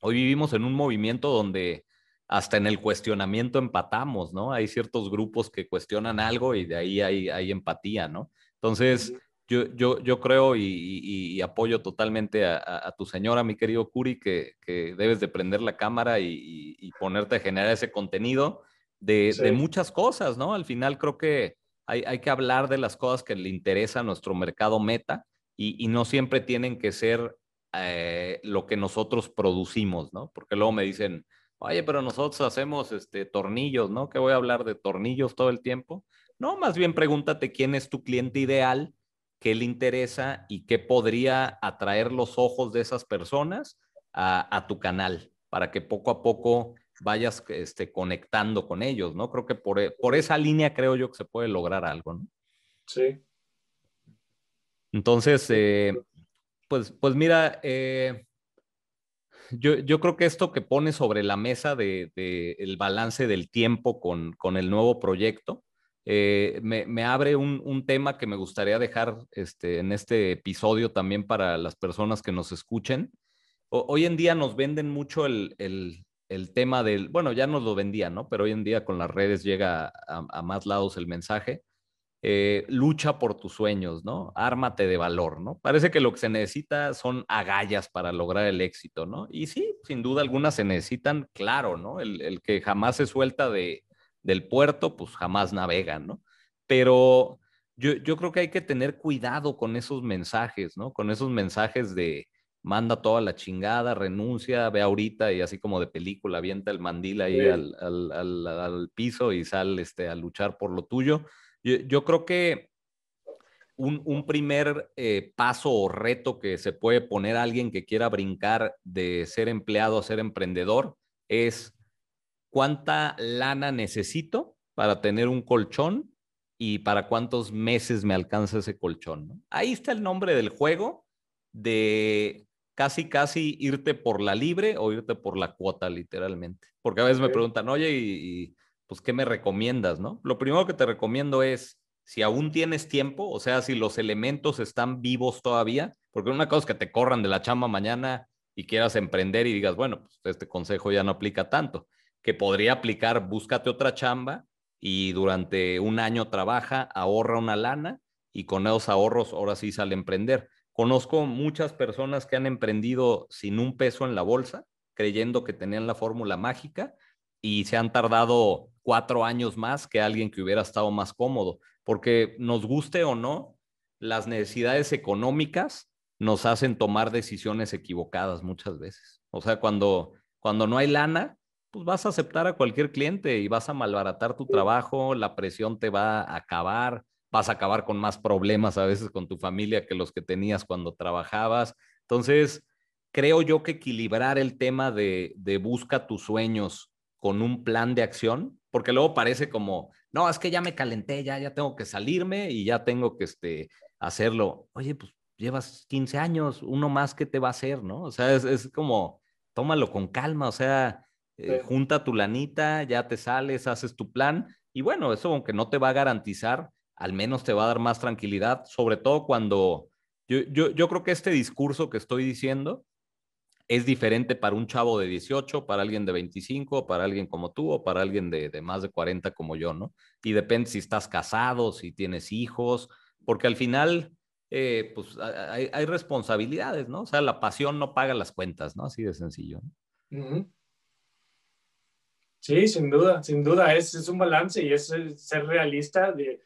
hoy vivimos en un movimiento donde hasta en el cuestionamiento empatamos, ¿no? Hay ciertos grupos que cuestionan algo y de ahí hay, hay empatía, ¿no? Entonces, yo, yo, yo creo y, apoyo totalmente a, tu señora, mi querido Curi, que, que debes de prender la cámara y, y, ponerte a generar ese contenido de, muchas cosas, ¿no? Al final creo que hay, hay, que hablar de las cosas que le interesa a nuestro mercado meta y, no siempre tienen que ser eh, lo que nosotros producimos, ¿no? Porque luego me dicen, oye, pero nosotros hacemos este, tornillos, ¿no? ¿Qué voy a hablar de tornillos todo el tiempo? No, más bien pregúntate quién es tu cliente ideal, qué le interesa y qué podría atraer los ojos de esas personas a, a tu canal para que poco a poco vayas este, conectando con ellos, ¿no? Creo que por, e, por esa línea creo yo que se puede lograr algo, ¿no? Sí. Entonces, eh, pues, pues mira, eh, yo, yo, creo que esto que pone sobre la mesa de, el balance del tiempo con, con el nuevo proyecto, eh, me, me, abre un, un, tema que me gustaría dejar este, en este episodio también para las personas que nos escuchen. hoy en día nos venden mucho el, el, el tema del, bueno, ya nos lo vendían, ¿no? Pero hoy en día con las redes llega a, más lados el mensaje. Eh, lucha por tus sueños, ¿no? Ármate de valor, ¿no? Parece que lo que se necesita son agallas para lograr el éxito, ¿no? Y sí, sin duda alguna se necesitan, claro, ¿no? El, que jamás se suelta de, del puerto, pues jamás navega, ¿no? Pero yo, yo creo que hay que tener cuidado con esos mensajes, ¿no? Con esos mensajes de, manda toda la chingada, renuncia, ve ahorita y así como de película, avienta el mandil ahí al, al, al, piso y sale este, a luchar por lo tuyo. Yo, yo creo que un, un primer eh, paso o reto que se puede poner a alguien que quiera brincar de ser empleado a ser emprendedor es cuánta lana necesito para tener un colchón y para cuántos meses me alcanza ese colchón. Ahí está el nombre del juego de casi, casi irte por la libre o irte por la cuota, literalmente. Porque a veces me preguntan, oye, y, pues, ¿qué me recomiendas, no? Lo primero que te recomiendo es, si aún tienes tiempo, o sea, si los elementos están vivos todavía, porque una cosa es que te corran de la chamba mañana y quieras emprender y digas, bueno, pues este consejo ya no aplica tanto, que podría aplicar, búscate otra chamba y durante un año trabaja, ahorra una lana y con esos ahorros ahora sí sale a emprender. Conozco muchas personas que han emprendido sin un peso en la bolsa, creyendo que tenían la fórmula mágica y se han tardado cuatro años más que alguien que hubiera estado más cómodo, porque nos guste o no, las necesidades económicas nos hacen tomar decisiones equivocadas muchas veces. O sea, cuando, cuando no hay lana, pues vas a aceptar a cualquier cliente y vas a malbaratar tu trabajo, la presión te va a acabar, vas a acabar con más problemas a veces con tu familia que los que tenías cuando trabajabas. Entonces, creo yo que equilibrar el tema de, de busca tus sueños con un plan de acción, porque luego parece como, no, es que ya me calenté, ya, ya tengo que salirme y ya tengo que este, hacerlo. Oye, pues llevas 15 años, uno más que te va a hacer, ¿no? O sea, es, como, tómalo con calma, o sea, eh, junta tu lanita, ya te sales, haces tu plan y bueno, eso aunque no te va a garantizar, al menos te va a dar más tranquilidad, sobre todo cuando yo, yo, yo creo que este discurso que estoy diciendo es diferente para un chavo de 18, para alguien de 25, para alguien como tú o para alguien de, de más de 40 como yo, ¿no? Y depende si estás casado, si tienes hijos, porque al final eh, pues hay, hay, responsabilidades, ¿no? O sea, la pasión no paga las cuentas, ¿no? Así de sencillo. Sí, sin duda, sin duda, es, es un balance y es ser realista de,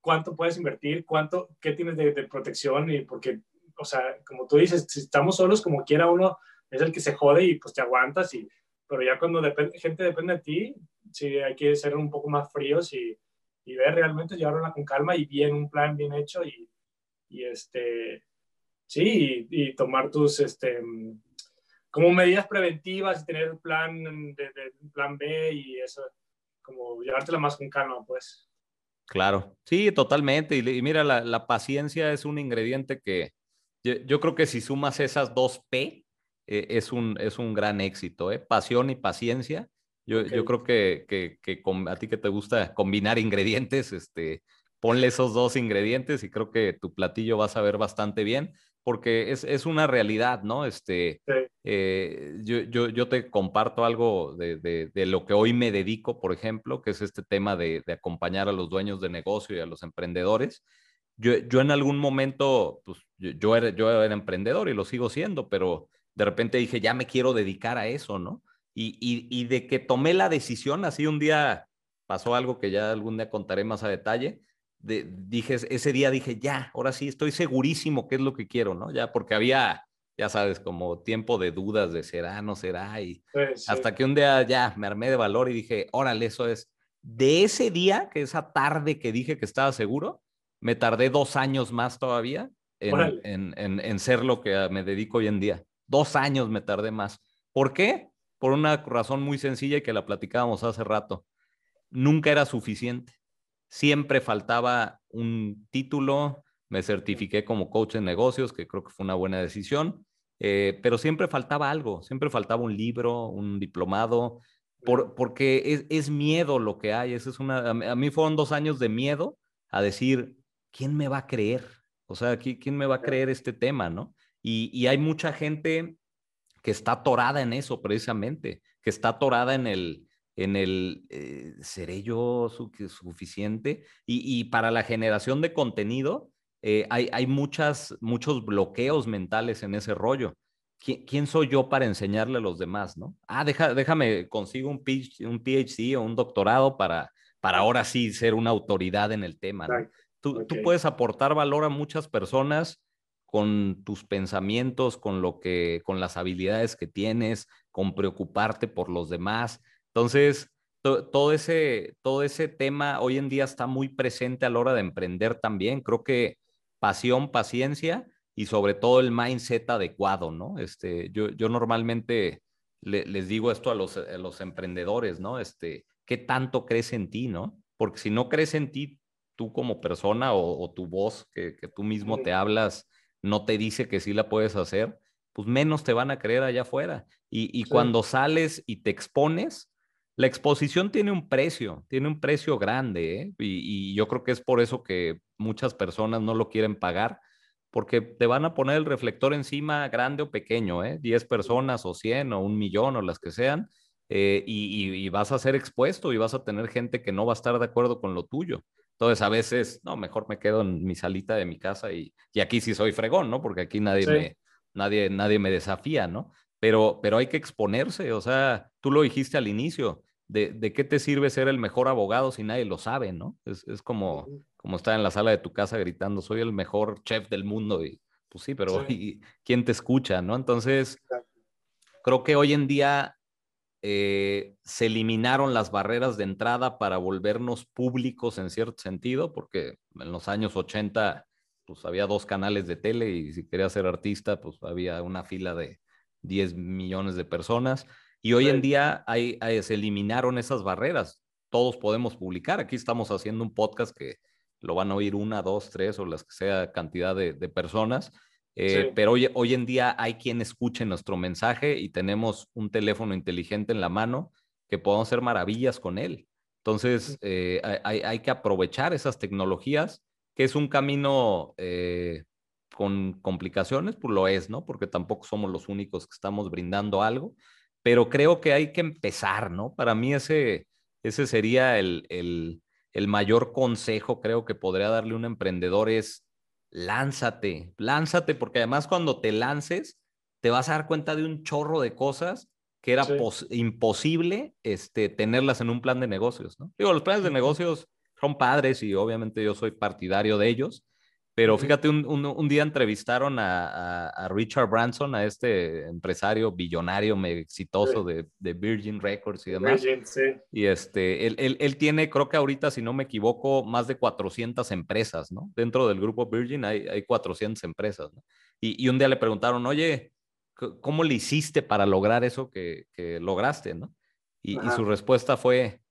cuánto puedes invertir, cuánto, qué tienes de, de, protección y porque, o sea, como tú dices, si estamos solos, como quiera uno es el que se jode y pues te aguantas y, pero ya cuando depende, gente depende de ti, sí hay que ser un poco más fríos y, y ver realmente, llevarla con calma y bien, un plan bien hecho y, y este, sí, y, tomar tus, este, como medidas preventivas y tener plan, de, plan B y eso, como llevártela más con calma, pues. Claro, sí, totalmente. Y, mira, la, la, paciencia es un ingrediente que yo, yo, creo que si sumas esas dos P, eh, es, un, es un gran éxito, ¿eh? Pasión y paciencia. Yo, yo creo que, que, que a ti que te gusta combinar [laughs] ingredientes, este, ponle esos dos ingredientes y creo que tu platillo va a saber bastante bien, porque es, es una realidad, ¿no? Este, eh, yo, yo, yo, te comparto algo de, de, de, lo que hoy me dedico, por ejemplo, que es este tema de, de, acompañar a los dueños de negocio y a los emprendedores. Yo, yo en algún momento, pues yo, era, yo era emprendedor y lo sigo siendo, pero de repente dije, ya me quiero dedicar a eso, ¿no? Y, y, y de que tomé la decisión, así un día pasó algo que ya algún día contaré más a detalle, dije, ese día dije, ya, ahora sí, estoy segurísimo qué es lo que quiero, ¿no? Ya, porque había, ya sabes, como tiempo de dudas de será, no será, y hasta que un día ya me armé de valor y dije, órale, eso es. De ese día, que esa tarde que dije que estaba seguro, me tardé dos años más todavía en, en, en, en ser lo que me dedico hoy en día. Dos años me tardé más. ¿Por qué? Por una razón muy sencilla y que la platicábamos hace rato. Nunca era suficiente Siempre faltaba un título, me certifiqué como coach en negocios, que creo que fue una buena decisión, eh, pero siempre faltaba algo, siempre faltaba un libro, un diplomado, por, porque es, es, miedo lo que hay. Eso es una, a mí fueron dos años de miedo a decir, ¿quién me va a creer? O sea, ¿quién me va a creer este tema, no? Y, y hay mucha gente que está atorada en eso precisamente, que está atorada en el, en el eh, seré yo suficiente y, para la generación de contenido eh, hay, hay muchas, muchos bloqueos mentales en ese rollo. ¿Quién, soy yo para enseñarle a los demás, no? Ah, deja, déjame, consigo un, PhD, un PhD o un doctorado para, para ahora sí ser una autoridad en el tema. Tú, tú puedes aportar valor a muchas personas con tus pensamientos, con lo que, con las habilidades que tienes, con preocuparte por los demás. Entonces, todo, ese, todo ese tema hoy en día está muy presente a la hora de emprender también. Creo que pasión, paciencia y sobre todo el mindset adecuado, ¿no? Este, yo, yo normalmente les digo esto a los, los emprendedores, ¿no? Este, ¿qué tanto crees en ti, no? Porque si no crees en ti, tú como persona o, tu voz que, que, tú mismo te hablas no te dice que sí la puedes hacer, pues menos te van a creer allá afuera. Y, y cuando sales y te expones, la exposición tiene un precio, tiene un precio grande, ¿eh? y, yo creo que es por eso que muchas personas no lo quieren pagar, porque te van a poner el reflector encima grande o pequeño, ¿eh? 10 personas o 100 o un millón o las que sean, eh, y, vas a ser expuesto y vas a tener gente que no va a estar de acuerdo con lo tuyo. Entonces a veces, no, mejor me quedo en mi salita de mi casa y, y aquí sí soy fregón, ¿no? Porque aquí nadie, me, nadie, nadie me desafía, ¿no? Pero, pero hay que exponerse, o sea, tú lo dijiste al inicio, de, de, qué te sirve ser el mejor abogado si nadie lo sabe, ¿no? Es, es como, como estar en la sala de tu casa gritando, soy el mejor chef del mundo y pues sí, pero ¿quién te escucha, no? Entonces, creo que hoy en día eh, se eliminaron las barreras de entrada para volvernos públicos en cierto sentido, porque en los años 80 pues había dos canales de tele y si querías ser artista pues había una fila de 10 millones de personas y hoy en día hay, se eliminaron esas barreras. Todos podemos publicar. Aquí estamos haciendo un podcast que lo van a oír una, dos, tres o las que sea cantidad de, de personas eh, pero hoy, hoy en día hay quien escuche nuestro mensaje y tenemos un teléfono inteligente en la mano que podemos hacer maravillas con él. Entonces, eh, hay, hay, que aprovechar esas tecnologías, que es un camino eh, con complicaciones, pues lo es, ¿no? Porque tampoco somos los únicos que estamos brindando algo, pero creo que hay que empezar, ¿no? Para mí ese, ese sería el, el, el mayor consejo, creo que podría darle un emprendedor es lánzate, lánzate, porque además cuando te lances, te vas a dar cuenta de un chorro de cosas que era imposible este, tenerlas en un plan de negocios, ¿no? Digo, los planes de negocios son padres y obviamente yo soy partidario de ellos, pero fíjate, un, día entrevistaron a, Richard Branson, a este empresario billonario, exitoso de, Virgin Records y demás. Virgin, sí. Y este, él, tiene, creo que ahorita, si no me equivoco, más de 400 empresas, ¿no? Dentro del grupo Virgin hay, hay 400 empresas, ¿no? Y, un día le preguntaron, oye, ¿cómo le hiciste para lograr eso que, lograste, ¿no? Y, su respuesta fue,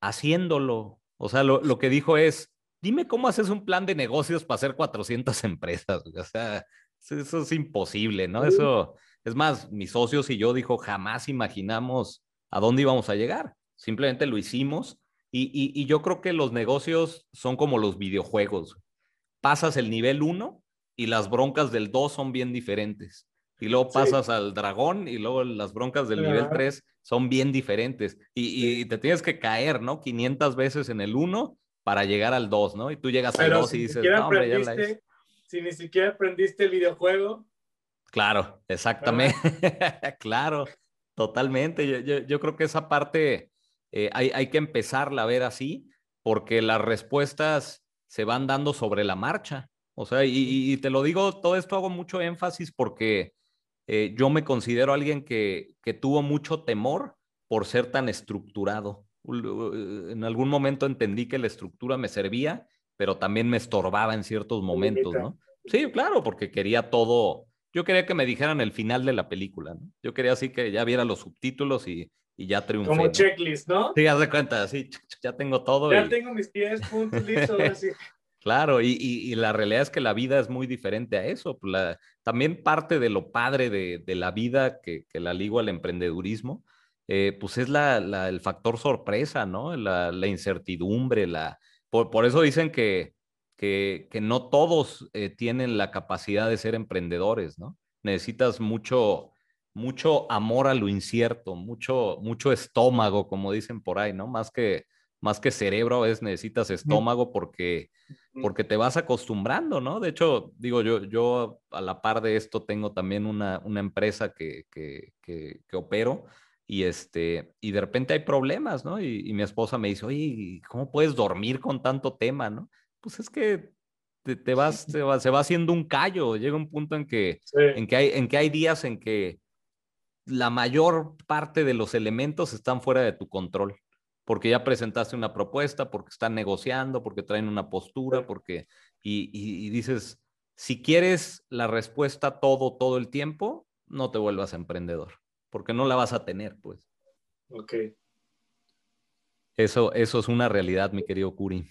haciéndolo. O sea, lo, lo que dijo es, dime cómo haces un plan de negocios para hacer 400 [laughs] empresas. O sea, eso es imposible, ¿no? Eso, es más, mis socios y yo dijo, jamás imaginamos a dónde íbamos a llegar. Simplemente lo hicimos. Y, yo creo que los negocios son como los videojuegos. Pasas el nivel 1 y las broncas del 2 son bien diferentes. Y luego pasas al dragón y luego las broncas del nivel 3 son bien diferentes. Y, y, te tienes que caer, ¿no? 500 veces en el 1 para llegar al 2, ¿no? Y tú llegas al 2 y dices, no, hombre, ya la Si ni siquiera aprendiste el videojuego. Claro, exactamente. [laughs] claro, totalmente. Yo, creo que esa parte eh, hay, hay que empezarla a ver así, porque las respuestas se van dando sobre la marcha. O sea, y, te lo digo, todo esto hago mucho énfasis porque eh, yo me considero alguien que, que tuvo mucho temor por ser tan estructurado en algún momento entendí que la estructura me servía, pero también me estorbaba en ciertos momentos, ¿no? Sí, claro, porque quería todo, yo quería que me dijeran el final de la película, ¿no? Yo quería así que ya viera los subtítulos y, ya triunfé. Como checklist, ¿no? Sí, haz de cuenta, sí, ya tengo todo. Ya tengo mis pies puntos listos, así. [laughs] Claro, y, la realidad es que la vida es muy diferente a eso. También parte de lo padre de, la vida que, que la ligo al emprendedurismo eh, pues es la, el factor sorpresa, ¿no? La, incertidumbre, la... Por, eso dicen que, que, no todos eh, tienen la capacidad de ser emprendedores, ¿no? Necesitas mucho, mucho amor a lo incierto, mucho, mucho estómago, como dicen por ahí, ¿no? Más que, más que cerebro, veces necesitas estómago porque, porque te vas acostumbrando, ¿no? De hecho, digo, yo, yo a la par de esto tengo también una, una empresa que, que, que, que opero y, este, y de repente hay problemas, ¿no? Y, mi esposa me dice, oye, ¿cómo puedes dormir con tanto tema, no? Pues es que te, vas, [laughs] se va haciendo un callo, llega un punto en que, en, que hay, en que hay días en que la mayor parte de los elementos están fuera de tu control, porque ya presentaste una propuesta, porque están negociando, porque traen una postura, porque, y, y dices, si quieres la respuesta todo, todo el tiempo, no te vuelvas emprendedor porque no la vas a tener, pues. Ok. Eso, eso es una realidad, mi querido Curi.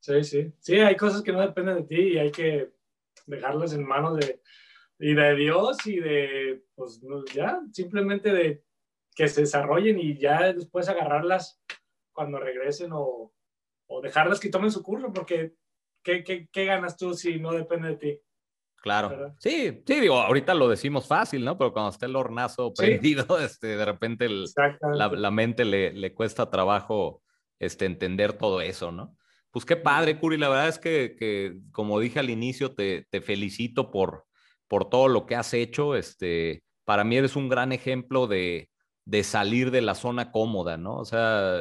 Sí, sí. Sí, hay cosas que no dependen de ti y hay que dejarlas en manos de, y de Dios y de, pues ya, simplemente de que se desarrollen y ya después agarrarlas cuando regresen o, o dejarlas que tomen su curso, porque ¿qué, qué, qué ganas tú si no depende de ti? Claro. Sí, sí, digo, ahorita lo decimos fácil, ¿no? Pero cuando está el hornazo prendido, [laughs] este, de repente la, mente le, le, cuesta trabajo este, entender todo eso, ¿no? Pues qué padre, Curi. La verdad es que, que como dije al inicio, te, te, felicito por, por todo lo que has hecho. Este, para mí eres un gran ejemplo de, de salir de la zona cómoda, ¿no? O sea,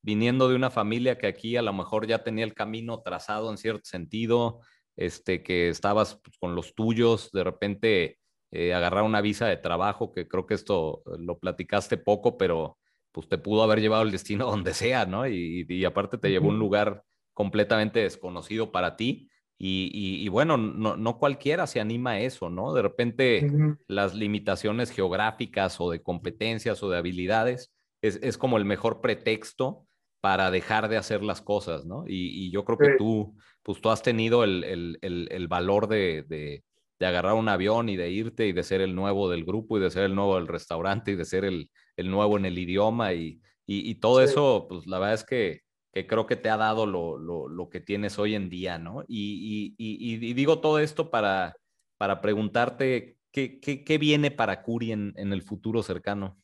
viniendo de una familia que aquí a lo mejor ya tenía el camino trazado en cierto sentido, este, que estabas pues, con los tuyos, de repente eh, agarrar una visa de trabajo, que creo que esto eh, lo platicaste poco, pero pues te pudo haber llevado el destino [laughs] donde sea, ¿no? Y, aparte te llevó a un lugar completamente desconocido para ti. Y, bueno, no, no, cualquiera se anima a eso, ¿no? De repente las limitaciones geográficas o de competencias o de habilidades es, es, como el mejor pretexto para dejar de hacer las cosas, ¿no? Y, yo creo que tú, pues tú has tenido el, el, el, valor de, de, de, agarrar un avión y de irte y de ser el nuevo del grupo y de ser el nuevo del restaurante y de ser el, nuevo en el idioma y, y, todo eso, pues la verdad es que, que creo que te ha dado lo, lo, lo, que tienes hoy en día, ¿no? Y, y digo todo esto para, para preguntarte qué, qué, qué viene para Curi en, en el futuro cercano.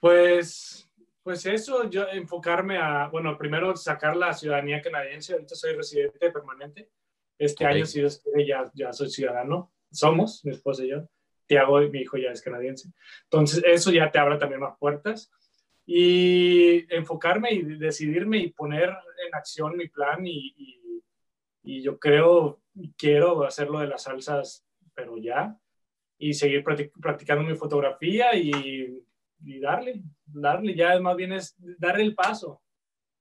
Pues pues eso, yo enfocarme a, bueno, primero sacar la ciudadanía canadiense, ahorita soy residente permanente, este año si Dios quiere ya, ya soy ciudadano, somos, mi esposa y yo, Tiago, mi hijo ya es canadiense, entonces eso ya te abre también más puertas. Y enfocarme y decidirme y poner en acción mi plan y, y, y yo creo, quiero hacerlo de las salsas, pero ya, y seguir practicando mi fotografía y y darle, darle, ya más bien es dar el paso,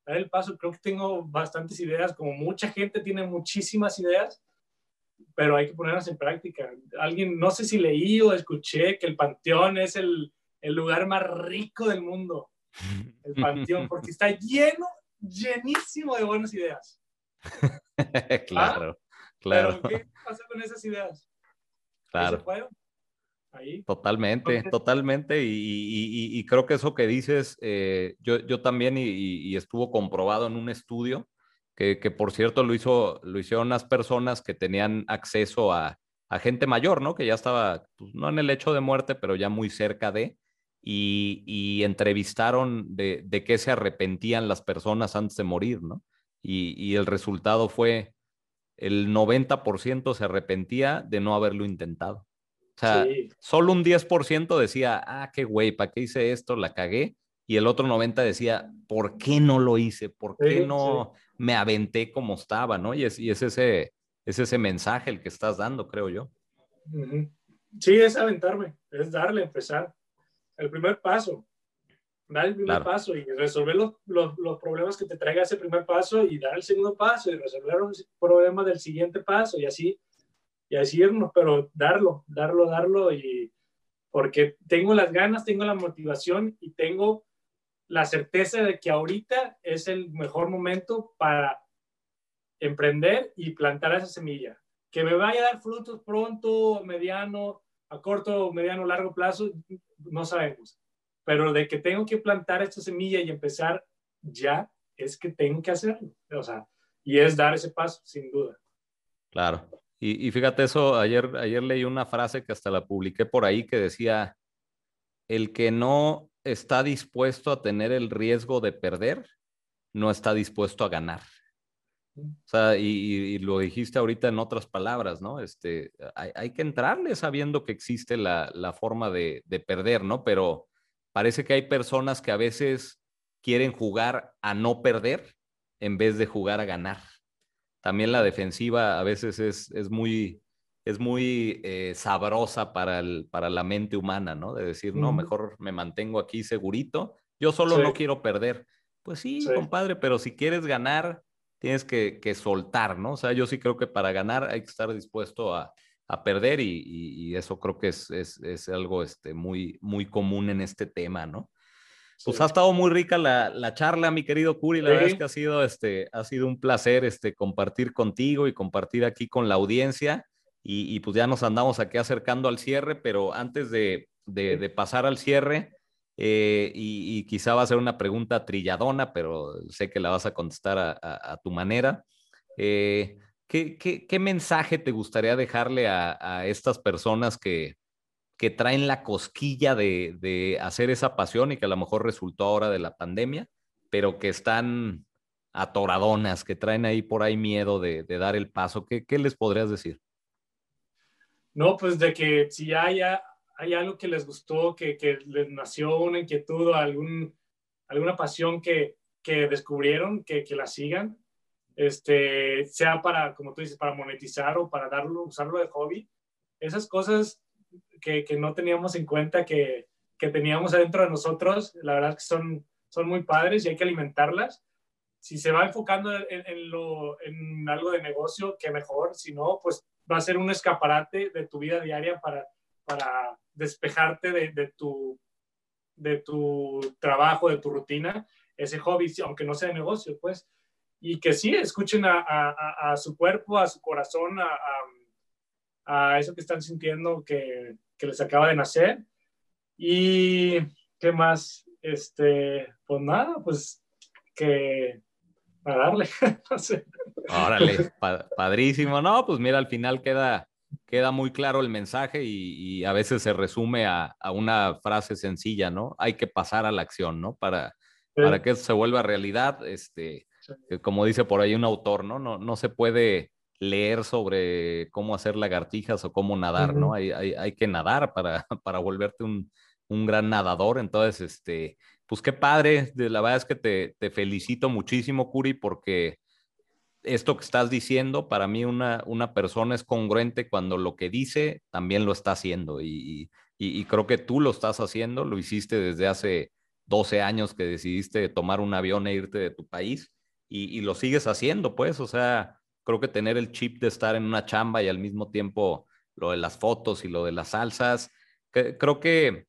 dar el paso. Creo que tengo bastantes ideas, como mucha gente tiene muchísimas ideas, pero hay que ponerlas en práctica. Alguien, no sé si leí o escuché que el Panteón es el, el lugar más rico del mundo, el Panteón, porque está lleno, llenísimo de buenas ideas. [laughs] claro, claro. Pero ¿qué pasa con esas ideas? Claro. Totalmente, totalmente. Y, creo que eso que dices, eh, yo, yo, también, y, estuvo comprobado en un estudio, que, por cierto lo, hizo, lo hicieron unas personas que tenían acceso a, gente mayor, ¿no? Que ya estaba, pues, no en el hecho de muerte, pero ya muy cerca de, y, entrevistaron de, de qué se arrepentían las personas antes de morir, ¿no? Y, el resultado fue el 90% se arrepentía de no haberlo intentado. O sea, solo un 10% decía, ah, qué güey, ¿para qué hice esto? La cagué. Y el otro 90% decía, ¿por qué no lo hice? ¿Por qué no me aventé como estaba? ¿no? Y es, y es, ese, es ese mensaje el que estás dando, creo yo. Sí, es aventarme, es darle, empezar. El primer paso, dar el primer paso y resolver los, los, los, problemas que te traiga ese primer paso y dar el segundo paso y resolver los problemas del siguiente paso y así y así irnos, pero darlo, darlo, darlo y porque tengo las ganas, tengo la motivación y tengo la certeza de que ahorita es el mejor momento para emprender y plantar esa semilla. Que me vaya a dar frutos pronto, mediano, a corto, mediano, largo plazo, no sabemos. Pero de que tengo que plantar esta semilla y empezar ya, es que tengo que hacerlo. O sea, y es dar ese paso, sin duda. Claro. Y, fíjate eso, ayer, ayer leí una frase que hasta la publiqué por ahí que decía, el que no está dispuesto a tener el riesgo de perder, no está dispuesto a ganar. O sea, y, lo dijiste ahorita en otras palabras, ¿no? Este, hay, que entrarle sabiendo que existe la, la forma de, de, perder, ¿no? Pero parece que hay personas que a veces quieren jugar a no perder en vez de jugar a ganar también la defensiva a veces es, es muy, es muy eh, sabrosa para, el, para la mente humana, ¿no? De decir, no, mejor me mantengo aquí segurito, yo solo no quiero perder. Pues sí, compadre, pero si quieres ganar, tienes que, que, soltar, ¿no? O sea, yo sí creo que para ganar hay que estar dispuesto a, a perder y, y, eso creo que es, es, es, algo este, muy, muy común en este tema, ¿no? Pues ha estado muy rica la, la, charla, mi querido Curi. La verdad es que ha sido, este, ha sido un placer este, compartir contigo y compartir aquí con la audiencia. Y, y pues ya nos andamos aquí acercando al cierre, pero antes de, de, de pasar al cierre, eh, y, y, quizá va a ser una pregunta trilladona, pero sé que la vas a contestar a, a, tu manera. Eh, ¿qué, qué, mensaje te gustaría dejarle a, estas personas que, que, traen la cosquilla de, de, hacer esa pasión y que a lo mejor resultó ahora de la pandemia, pero que están atoradonas, que traen ahí por ahí miedo de, de dar el paso? ¿Qué, ¿Qué, les podrías decir? No, pues de que si haya, hay algo que les gustó, que, que les nació una inquietud o algún, alguna pasión que, que descubrieron, que, que la sigan, este, sea para, como tú dices, para monetizar o para darlo, usarlo de hobby. Esas cosas que, que no teníamos en cuenta que, que, teníamos adentro de nosotros, la verdad que son, son muy padres y hay que alimentarlas. Si se va enfocando en, en, lo, en algo de negocio, que mejor. Si no, pues va a ser un escaparate de tu vida diaria para, para despejarte de, de, tu, de tu trabajo, de tu rutina, ese hobby, aunque no sea de negocio, pues y que sí, escuchen a, a, su cuerpo, a su corazón, a, eso que están sintiendo que, que, les acaba de nacer. Y qué más, este, pues nada, pues que a darle, [laughs] no sé. Órale, padrísimo. No, pues mira, al final queda, queda muy claro el mensaje y, y a veces se resume a, a, una frase sencilla, ¿no? Hay que pasar a la acción, ¿no? Para, para que eso se vuelva realidad, este, como dice por ahí un autor, ¿no? No, no se puede leer sobre cómo hacer lagartijas o cómo nadar, ¿no? Hay, hay, hay, que nadar para, [laughs] para volverte un, un, gran nadador. Entonces, este, pues qué padre. La verdad es que te, te, felicito muchísimo, Curi, porque esto que estás diciendo, para mí una, una persona es congruente cuando lo que dice también lo está haciendo. Y, y, y creo que tú lo estás haciendo, lo hiciste desde hace 12 años que decidiste tomar un avión e irte de tu país y, lo sigues haciendo, pues, o sea, creo que tener el chip de estar en una chamba y al mismo tiempo lo de las fotos y lo de las salsas, creo que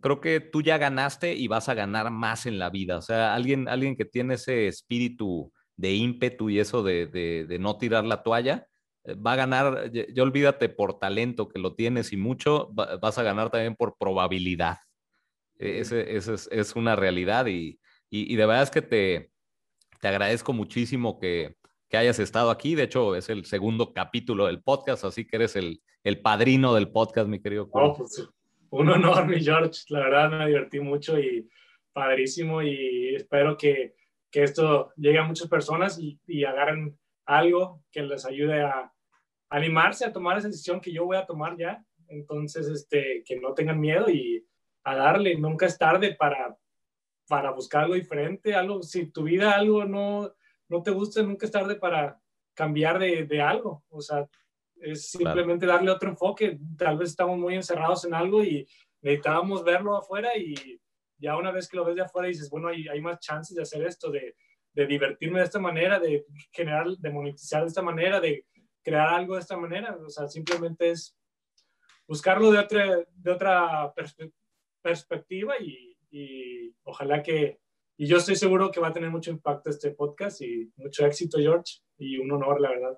creo que tú ya ganaste y vas a ganar más en la vida. O sea, alguien, alguien que tiene ese espíritu de ímpetu y eso de, de, no tirar la toalla, eh, va a ganar, ya, olvídate por talento que lo tienes y mucho, vas a ganar también por probabilidad. E, ese, ese es, es, una realidad y, y, y, de verdad es que te, te agradezco muchísimo que, que, hayas estado aquí. De hecho, es el segundo capítulo del podcast, así que eres el, el padrino del podcast, mi querido. Oh, pues, un honor, mi George. La verdad me divertí mucho y padrísimo y espero que, que esto llegue a muchas personas y, y, agarren algo que les ayude a animarse a tomar esa decisión que yo voy a tomar ya. Entonces, este, que no tengan miedo y a darle. Nunca es tarde para, para buscar algo diferente, algo, si tu vida algo no, no te gusta, nunca es tarde para cambiar de, de algo, o sea, es simplemente darle otro enfoque, tal vez estamos muy encerrados en algo y necesitábamos verlo afuera y ya una vez que lo ves de afuera dices, bueno, hay, hay más chances de hacer esto, de, de divertirme de esta manera, de generar, de monetizar de esta manera, de crear algo de esta manera, o sea, simplemente es buscarlo de otra, de otra perspectiva y, y ojalá que, y yo estoy seguro que va a tener mucho impacto este podcast y mucho éxito, George, y un honor, la verdad.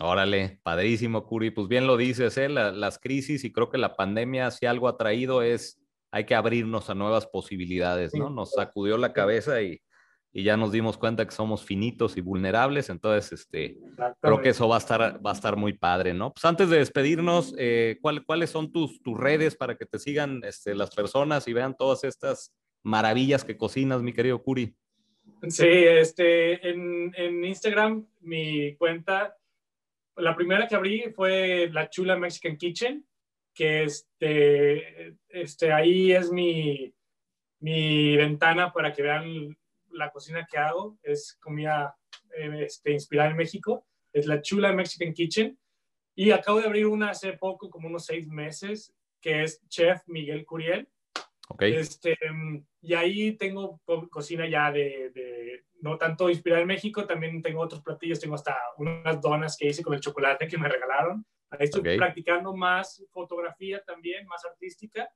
Órale, padrísimo, Curi. Pues bien lo dices, ¿eh? las crisis y creo que la pandemia, si algo ha traído es, hay que abrirnos a nuevas posibilidades, ¿no? Nos sacudió la cabeza y, y ya nos dimos cuenta que somos finitos y vulnerables, entonces, este, creo que eso va a estar, va a estar muy padre, ¿no? Pues antes de despedirnos, eh, ¿cuál, ¿cuáles son tus, tus redes para que te sigan este, las personas y vean todas estas maravillas que cocinas, mi querido Curi? Sí, este, en, en Instagram, mi cuenta, la primera que abrí fue La Chula Mexican Kitchen, que este, este, ahí es mi, mi ventana para que vean la cocina que hago es comida eh, este, inspirada en México, es la Chula Mexican Kitchen. Y acabo de abrir una hace poco, como unos seis meses, que es Chef Miguel Curiel. Okay. Este, y ahí tengo co cocina ya de, de, no tanto inspirada en México, también tengo otros platillos, tengo hasta unas donas que hice con el chocolate que me regalaron. Ahí estoy okay. practicando más fotografía también, más artística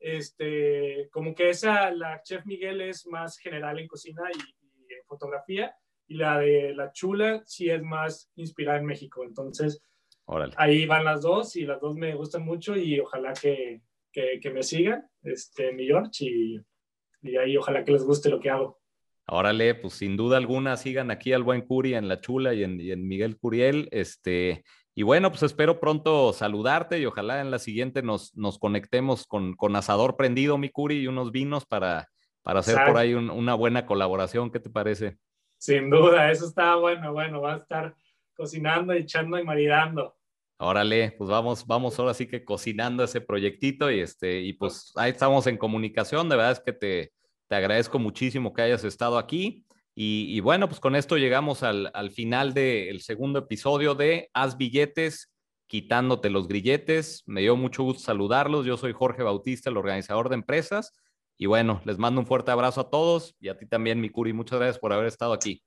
este, como que esa, la Chef Miguel es más general en cocina y, y, en fotografía, y la de la Chula sí es más inspirada en México. Entonces, Órale. ahí van las dos y las dos me gustan mucho y ojalá que, que, que me sigan, este, mi George, y, y ahí ojalá que les guste lo que hago. Órale, pues sin duda alguna sigan aquí al buen Curi en La Chula y en, y en Miguel Curiel. Este, y bueno, pues espero pronto saludarte y ojalá en la siguiente nos, nos conectemos con, con asador prendido, mi Curi, y unos vinos para, para hacer por ahí una buena colaboración. ¿Qué te parece? Sin duda, eso está bueno, bueno, va a estar cocinando, echando y maridando. Órale, pues vamos, vamos ahora sí que cocinando ese proyectito y este, y pues ahí estamos en comunicación. De verdad es que te, te agradezco muchísimo que hayas estado aquí. Y, bueno, pues con esto llegamos al, final del segundo episodio de Haz billetes, quitándote los grilletes. Me dio mucho gusto saludarlos. Yo soy Jorge Bautista, el organizador de empresas. Y bueno, les mando un fuerte abrazo a todos y a ti también, mi Curi. Muchas gracias por haber estado aquí.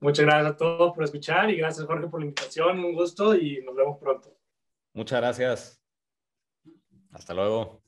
Muchas gracias a todos por escuchar y gracias, Jorge, por la invitación. Un gusto y nos vemos pronto. Muchas gracias. Hasta luego.